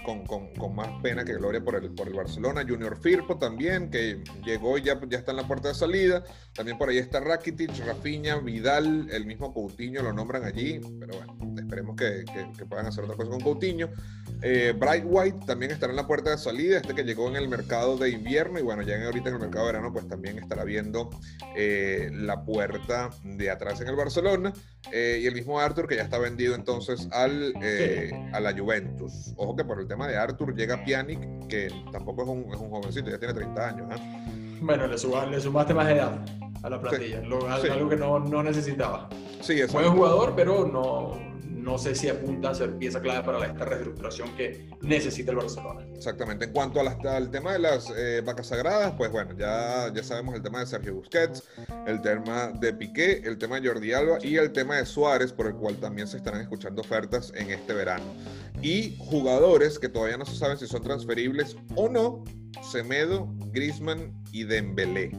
Speaker 1: con, con, con, más pena que gloria por el, por el Barcelona. Junior Firpo también, que llegó y ya, ya está en la puerta de salida. También por ahí está Rakitic, Rafinha, Vidal, el mismo Coutinho lo nombran allí, pero bueno, esperemos que, que, puedan hacer otra cosa con Coutinho. Eh, Bright White también estará en la puerta de salida, este que llegó en el mercado de invierno y bueno, ya en, ahorita en el mercado de verano pues también estará viendo eh, la puerta de atrás en el Barcelona. Eh, y el mismo Arthur que ya está vendido entonces al, a la Juventus. Ojo que por el tema de Arthur llega Pjanic, que tampoco es un, es un jovencito, ya tiene 30 años.
Speaker 2: Bueno, le, le, sumaste más edad a la plantilla, algo que no, no necesitaba. Sí, es Buen jugador, pero no, no sé si apunta a ser pieza clave para esta reestructuración que necesita el Barcelona.
Speaker 1: Exactamente. En cuanto al tema de las eh, vacas sagradas, pues bueno, ya, ya sabemos el tema de Sergio Busquets, el tema de Piqué, el tema de Jordi Alba y el tema de Suárez, por el cual también se estarán escuchando ofertas en este verano. Y jugadores que todavía no se saben si son transferibles o no, Semedo, Grisman y Dembélé.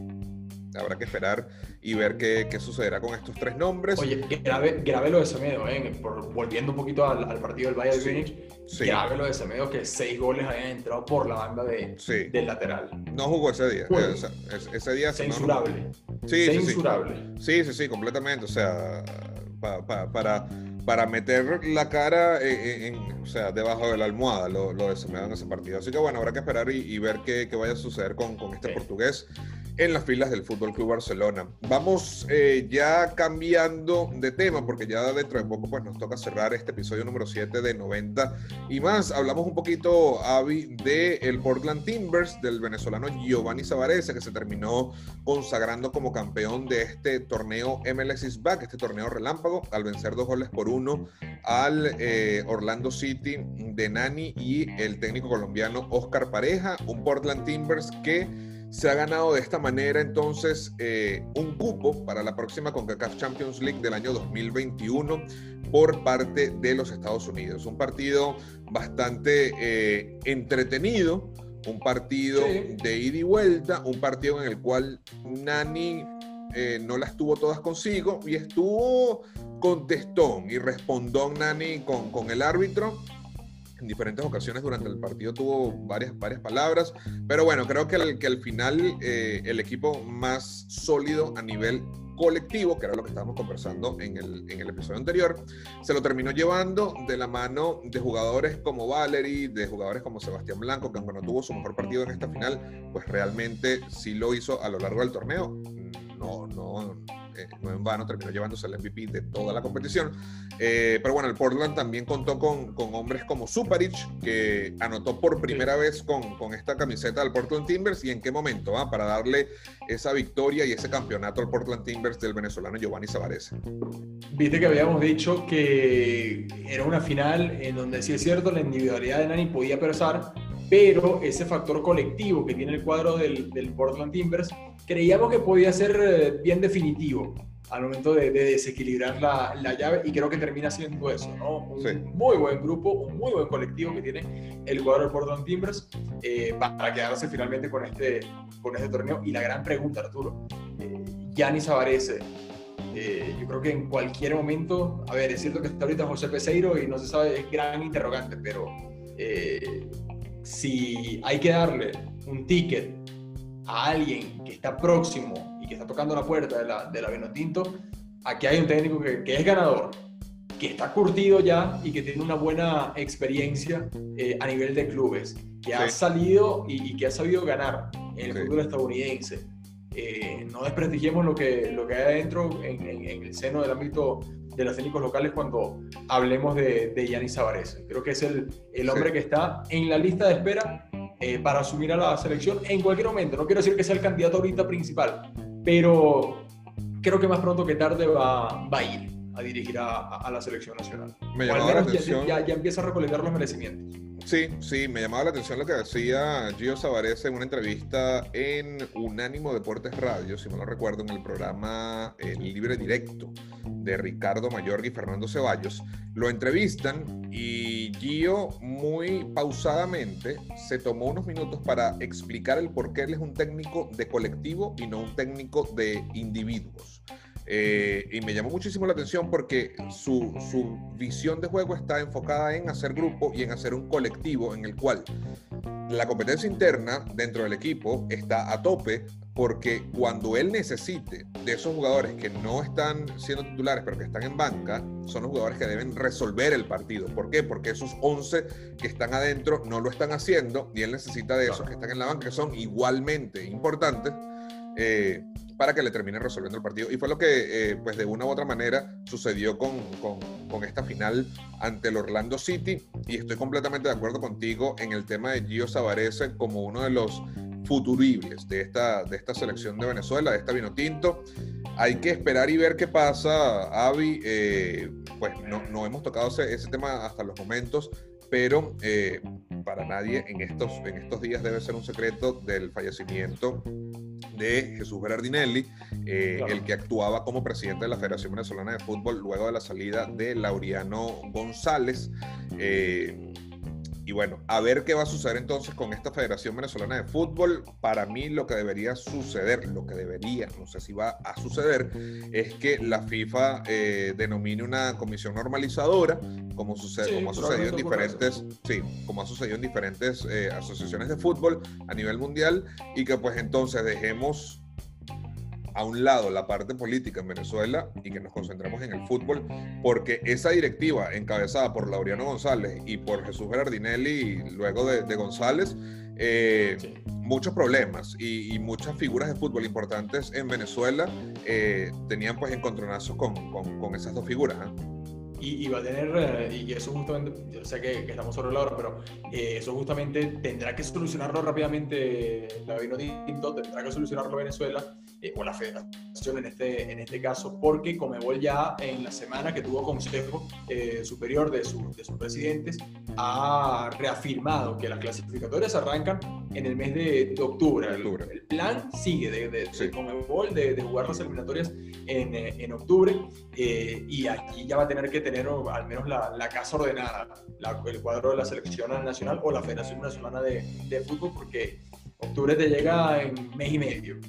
Speaker 1: Habrá que esperar y ver qué, qué sucederá con estos tres nombres.
Speaker 2: Oye, grave, grave lo de Semedo, ¿eh? Por, volviendo un poquito al, al partido del Bayern de Múnich, sí. grave lo de Semedo que seis goles hayan entrado por la banda de, del lateral.
Speaker 1: No jugó ese día. Eh, ese día
Speaker 2: censurable.
Speaker 1: sí, censurable. Sí, sí, sí, completamente. O sea, para para meter la cara en, o sea, debajo de la almohada, lo, lo de Semedo en ese partido. Así que bueno, habrá que esperar y, ver qué, qué, vaya a suceder con, con este portugués en las filas del Fútbol Club Barcelona. Vamos eh, ya cambiando de tema, porque ya dentro de poco pues, nos toca cerrar este episodio número 7 de 90 y más. Hablamos un poquito, Avi, del el Portland Timbers, del venezolano Giovanni Zavarese, que se terminó consagrando como campeón de este torneo MLS is Back, este torneo relámpago, al vencer dos goles por uno al eh, Orlando City de Nani y el técnico colombiano Oscar Pareja, un Portland Timbers que se ha ganado de esta manera entonces eh, un cupo para la próxima CONCACAF Champions League del año 2021 por parte de los Estados Unidos. Un partido bastante eh, entretenido, un partido de ida y vuelta, un partido en el cual Nani eh, no las tuvo todas consigo y estuvo contestón y respondó Nani con, con el árbitro en diferentes ocasiones durante el partido tuvo varias, varias palabras, pero bueno, creo que, al, que al final eh, el equipo más sólido a nivel colectivo, que era lo que estábamos conversando en el, en el, episodio anterior, se lo terminó llevando de la mano de jugadores como Valery, de jugadores como Sebastián Blanco, que aunque no tuvo su mejor partido en esta final, pues realmente sí lo hizo a lo largo del torneo. No, no, eh, no en vano terminó llevándose el MVP de toda la competición. Eh, pero bueno, el Portland también contó con, con, hombres como Suparic, que anotó por primera vez con, con, esta camiseta del Portland Timbers. ¿Y en qué momento? Ah? Para darle esa victoria y ese campeonato al Portland Timbers del venezolano Giovanni Savarese.
Speaker 2: Viste que habíamos dicho que era una final en donde sí es cierto, la individualidad de Nani podía pesar, pero ese factor colectivo que tiene el cuadro del, del Portland Timbers creíamos que podía ser eh, bien definitivo al momento de, desequilibrar la, la, llave y creo que termina siendo eso, ¿no? Un muy buen grupo, un muy buen colectivo que tiene el jugador del Portland Timbers eh, para quedarse finalmente con este, con este torneo. Y la gran pregunta, Arturo, eh, Gianni Savarese, eh, yo creo que en cualquier momento, a ver, es cierto que está ahorita José Peseiro y no se sabe, es gran interrogante, pero si hay que darle un ticket a alguien que está próximo y que está tocando la puerta de la, de la Vinotinto, aquí hay un técnico que, que es ganador, que está curtido ya y que tiene una buena experiencia eh, a nivel de clubes, que ha salido y, que ha sabido ganar en el fútbol estadounidense. Eh, no desprestigiemos lo que, lo que hay adentro en, en, el seno del ámbito de los técnicos locales cuando hablemos de, de Yanis Creo que es el, el hombre que está en la lista de espera eh, para asumir a la selección en cualquier momento. No quiero decir que sea el candidato ahorita principal, pero creo que más pronto que tarde va, va a ir a dirigir a, la selección nacional.
Speaker 1: Me llamaba la atención.
Speaker 2: Ya, ya, empieza a recolectar los merecimientos.
Speaker 1: Sí, sí, me llamaba la atención lo que decía Gio Savarese en una entrevista en Unánimo Deportes Radio, si no lo recuerdo, en el programa El eh, Libre Directo de Ricardo Mayorga y Fernando Ceballos. Lo entrevistan y Gio muy pausadamente se tomó unos minutos para explicar el por qué él es un técnico de colectivo y no un técnico de individuos. Eh, y me llamó muchísimo la atención porque su, su, visión de juego está enfocada en hacer grupo y en hacer un colectivo en el cual la competencia interna dentro del equipo está a tope porque cuando él necesite de esos jugadores que no están siendo titulares pero que están en banca, son los jugadores que deben resolver el partido. ¿Por qué? Porque esos 11 que están adentro no lo están haciendo y él necesita de esos que están en la banca que son igualmente importantes. Eh, para que le termine resolviendo el partido. Y fue lo que, eh, pues de una u otra manera, sucedió con, con, esta final ante el Orlando City. Y estoy completamente de acuerdo contigo en el tema de Gio Savarese como uno de los futuribles de esta, de esta selección de Venezuela, de esta vino tinto. Hay que esperar y ver qué pasa, Avi. Eh, pues no, no, hemos tocado ese, ese, tema hasta los momentos, pero eh, para nadie en estos, en estos días debe ser un secreto del fallecimiento de Jesús Berardinelli, eh, el que actuaba como presidente de la Federación Venezolana de Fútbol luego de la salida de Laureano González. Eh, y bueno, a ver qué va a suceder entonces con esta Federación Venezolana de Fútbol. Para mí lo que debería suceder, lo que debería, no sé si va a suceder, es que la FIFA eh, denomine una comisión normalizadora, como, sucede, como ha sucedido en diferentes, sí, como ha sucedido en diferentes eh, asociaciones de fútbol a nivel mundial, y que pues entonces dejemos a un lado la parte política en Venezuela y que nos concentremos en el fútbol, porque esa directiva encabezada por Laureano González y por Jesús Berardinelli, luego de, González, eh, muchos problemas y, muchas figuras de fútbol importantes en Venezuela eh, tenían pues encontronazos con, con, esas dos figuras. ¿eh?
Speaker 2: y, va a tener, eh, y eso justamente, yo sé que, estamos sobre la hora, pero eh, eso justamente tendrá que solucionarlo rápidamente la Vino Tinto, tendrá que solucionarlo Venezuela, eh, o la federación en este, en este caso, porque Comebol ya en la semana que tuvo consejo superior de, de sus presidentes, ha reafirmado que las clasificatorias arrancan en el mes de, octubre. El, plan sigue de, de, Comebol de, jugar las eliminatorias en, en octubre, y aquí ya va a tener que tener al menos la, la casa ordenada, el cuadro de la selección nacional o la Federación Nacional de, de Fútbol, porque octubre te llega en mes y medio.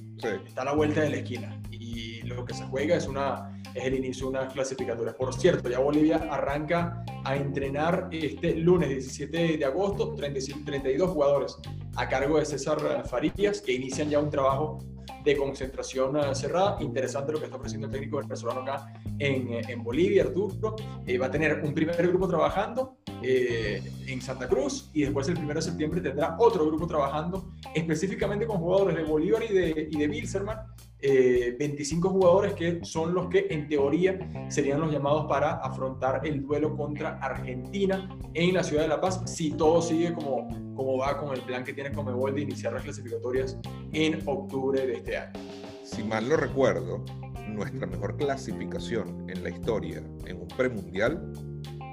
Speaker 2: Está a la vuelta de la esquina. Y lo que se juega es, una, es el inicio de unas clasificatorias. Por cierto, ya Bolivia arranca a entrenar este lunes 17 de agosto, 32 jugadores a cargo de César Farías, que inician ya un trabajo de concentración eh, cerrada. Interesante lo que está ofreciendo el técnico venezolano acá en, eh, en Bolivia, Arturo. Eh, va a tener un primer grupo trabajando en Santa Cruz y después el 1 de septiembre tendrá otro grupo trabajando específicamente con jugadores de Bolívar y de, y de Bilzerman 25 eh, jugadores que son los que en teoría serían los llamados para afrontar el duelo contra Argentina en la ciudad de La Paz, si todo sigue como, como va con el plan que tiene Comebol de iniciar las clasificatorias en octubre de este año.
Speaker 1: Si mal no recuerdo, nuestra mejor clasificación en la historia en un premundial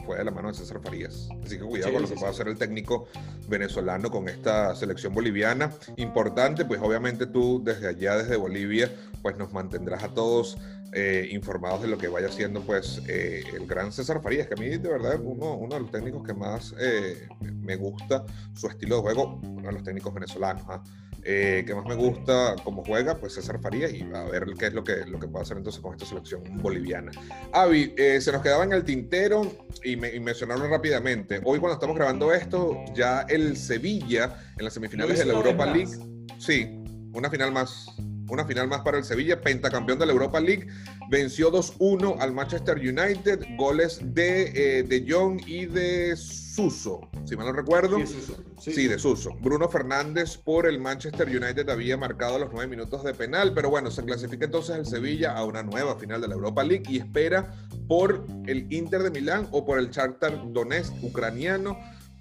Speaker 1: fue de la mano de César Farías. Así que cuidado con lo que pueda hacer el técnico venezolano con esta selección boliviana. Importante, pues obviamente tú desde allá, desde Bolivia, pues nos mantendrás a todos eh, informados de lo que vaya haciendo pues eh, el gran César Farías, que a mí de verdad es uno, uno de los técnicos que más eh, me gusta su estilo de juego, uno de los técnicos venezolanos. ¿ah? que más me gusta cómo juega, pues César Farías y a ver qué es lo que, lo que puede hacer entonces con esta selección boliviana. Avi, eh, se nos quedaba en el tintero y, me, y mencionarlo rápidamente. Hoy cuando estamos grabando esto, ya el Sevilla en las semifinales de la Europa League, sí, una final más. Una final más para el Sevilla, pentacampeón de la Europa League, venció 2-1 al Manchester United, goles de, eh, de Jong y de Suso, si mal no recuerdo. Sí, de Suso. Bruno Fernández por el Manchester United había marcado los nueve minutos de penal, pero bueno, se clasifica entonces el Sevilla a una nueva final de la Europa League y espera por el Inter de Milán o por el Shakhtar Donetsk ucraniano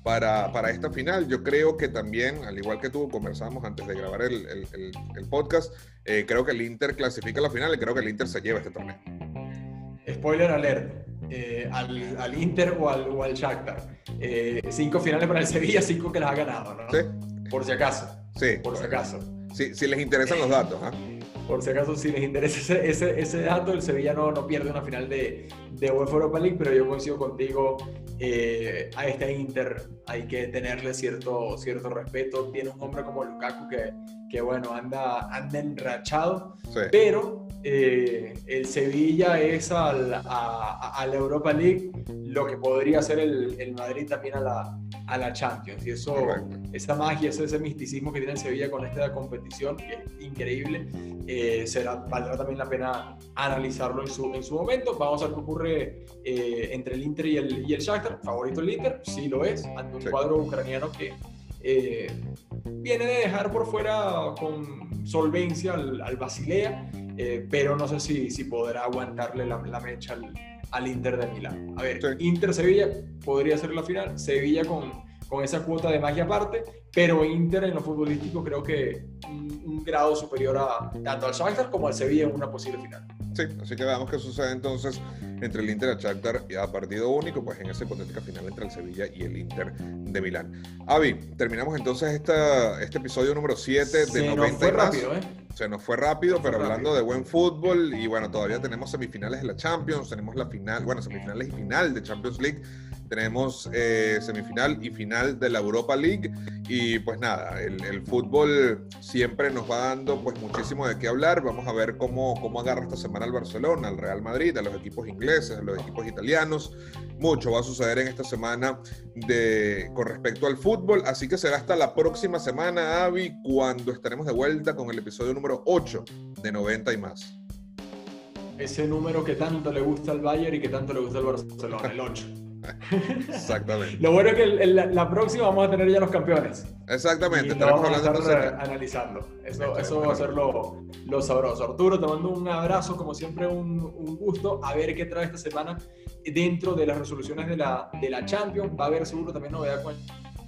Speaker 1: para, para, esta final. Yo creo que también, al igual que tú conversamos antes de grabar el, el, podcast, eh, creo que el Inter clasifica a la final y creo que el Inter se lleva este torneo.
Speaker 2: Spoiler alert, eh, al, al, Inter o al, o al Shakhtar. Eh, cinco finales para el Sevilla, cinco que las ha ganado, ¿no?
Speaker 1: Sí.
Speaker 2: Por si acaso.
Speaker 1: Sí.
Speaker 2: Por si acaso.
Speaker 1: Sí, si les interesan los datos, ¿ah?
Speaker 2: Por si acaso, si les interesa ese, ese, ese, dato, el Sevilla no, no pierde una final de, de UEFA Europa League, pero yo coincido contigo, eh, a este Inter hay que tenerle cierto, cierto respeto. Tiene un hombre como Lukaku que, que bueno, anda, anda enrachado, pero eh, el Sevilla es al, a, a, la Europa League lo que podría ser el, el Madrid también a la, a la Champions. Y eso, esa magia, ese, ese misticismo que tiene el Sevilla con esta competición, que es increíble, eh, será, valdrá también la pena analizarlo en su, en su momento. Vamos a ver qué ocurre eh, entre el Inter y el, y el Shakhtar. ¿Favorito el Inter? Sí lo es, ante un cuadro ucraniano que eh, viene de dejar por fuera con solvencia al, al Basilea, pero no sé si, si podrá aguantarle la, la mecha al al Inter de Milán. A ver, Inter-Sevilla podría ser la final, Sevilla con, con esa cuota de magia aparte, pero Inter en lo futbolístico creo que un, un grado superior a tanto al Shakhtar como al Sevilla en una posible final.
Speaker 1: Sí, así que veamos qué sucede entonces entre el Inter y el Shakhtar a partido único, pues en esa hipotética final entre el Sevilla y el Inter de Milán. Avi, terminamos entonces esta, este episodio número 7 de
Speaker 2: Se 90 nos fue rápido, ¿eh?
Speaker 1: Se nos fue rápido, pero hablando de buen fútbol y bueno, todavía tenemos semifinales de la Champions, tenemos la final, bueno, semifinales y final de Champions League tenemos eh, semifinal y final de la Europa League y pues nada, el, fútbol siempre nos va dando pues muchísimo de qué hablar. Vamos a ver cómo, cómo agarra esta semana el Barcelona, al Real Madrid, a los equipos ingleses, a los equipos italianos. Mucho va a suceder en esta semana de, con respecto al fútbol, así que será hasta la próxima semana, Avi, cuando estaremos de vuelta con el episodio número 8 de 90 y más.
Speaker 2: Ese número que tanto le gusta al Bayern y que tanto le gusta al Barcelona, el 8.
Speaker 1: Exactamente.
Speaker 2: Lo bueno es que el, el, la próxima vamos a tener ya los campeones.
Speaker 1: Exactamente.
Speaker 2: Y vamos a estar analizando. Eso, eso va a ser lo, lo, sabroso. Arturo, te mando un abrazo, como siempre, un, un, gusto. A ver qué trae esta semana dentro de las resoluciones de la, de la Champions. Va a haber seguro también novedad con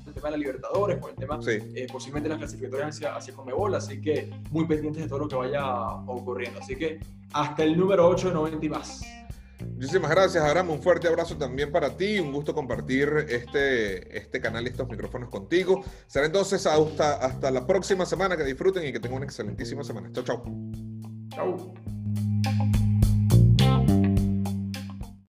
Speaker 2: el tema de la Libertadores, con el tema
Speaker 1: sí.
Speaker 2: eh, posiblemente las clasificatorias hacia, hacia Comebol, así que muy pendientes de todo lo que vaya ocurriendo. Así que hasta el número 8 de 90 y más.
Speaker 1: Muchísimas gracias, Abraham. Un fuerte abrazo también para ti. Un gusto compartir este, este canal y estos micrófonos contigo. Será entonces hasta, hasta la próxima semana. Que disfruten y que tengan una excelentísima semana. Chao, chao.
Speaker 2: Chao.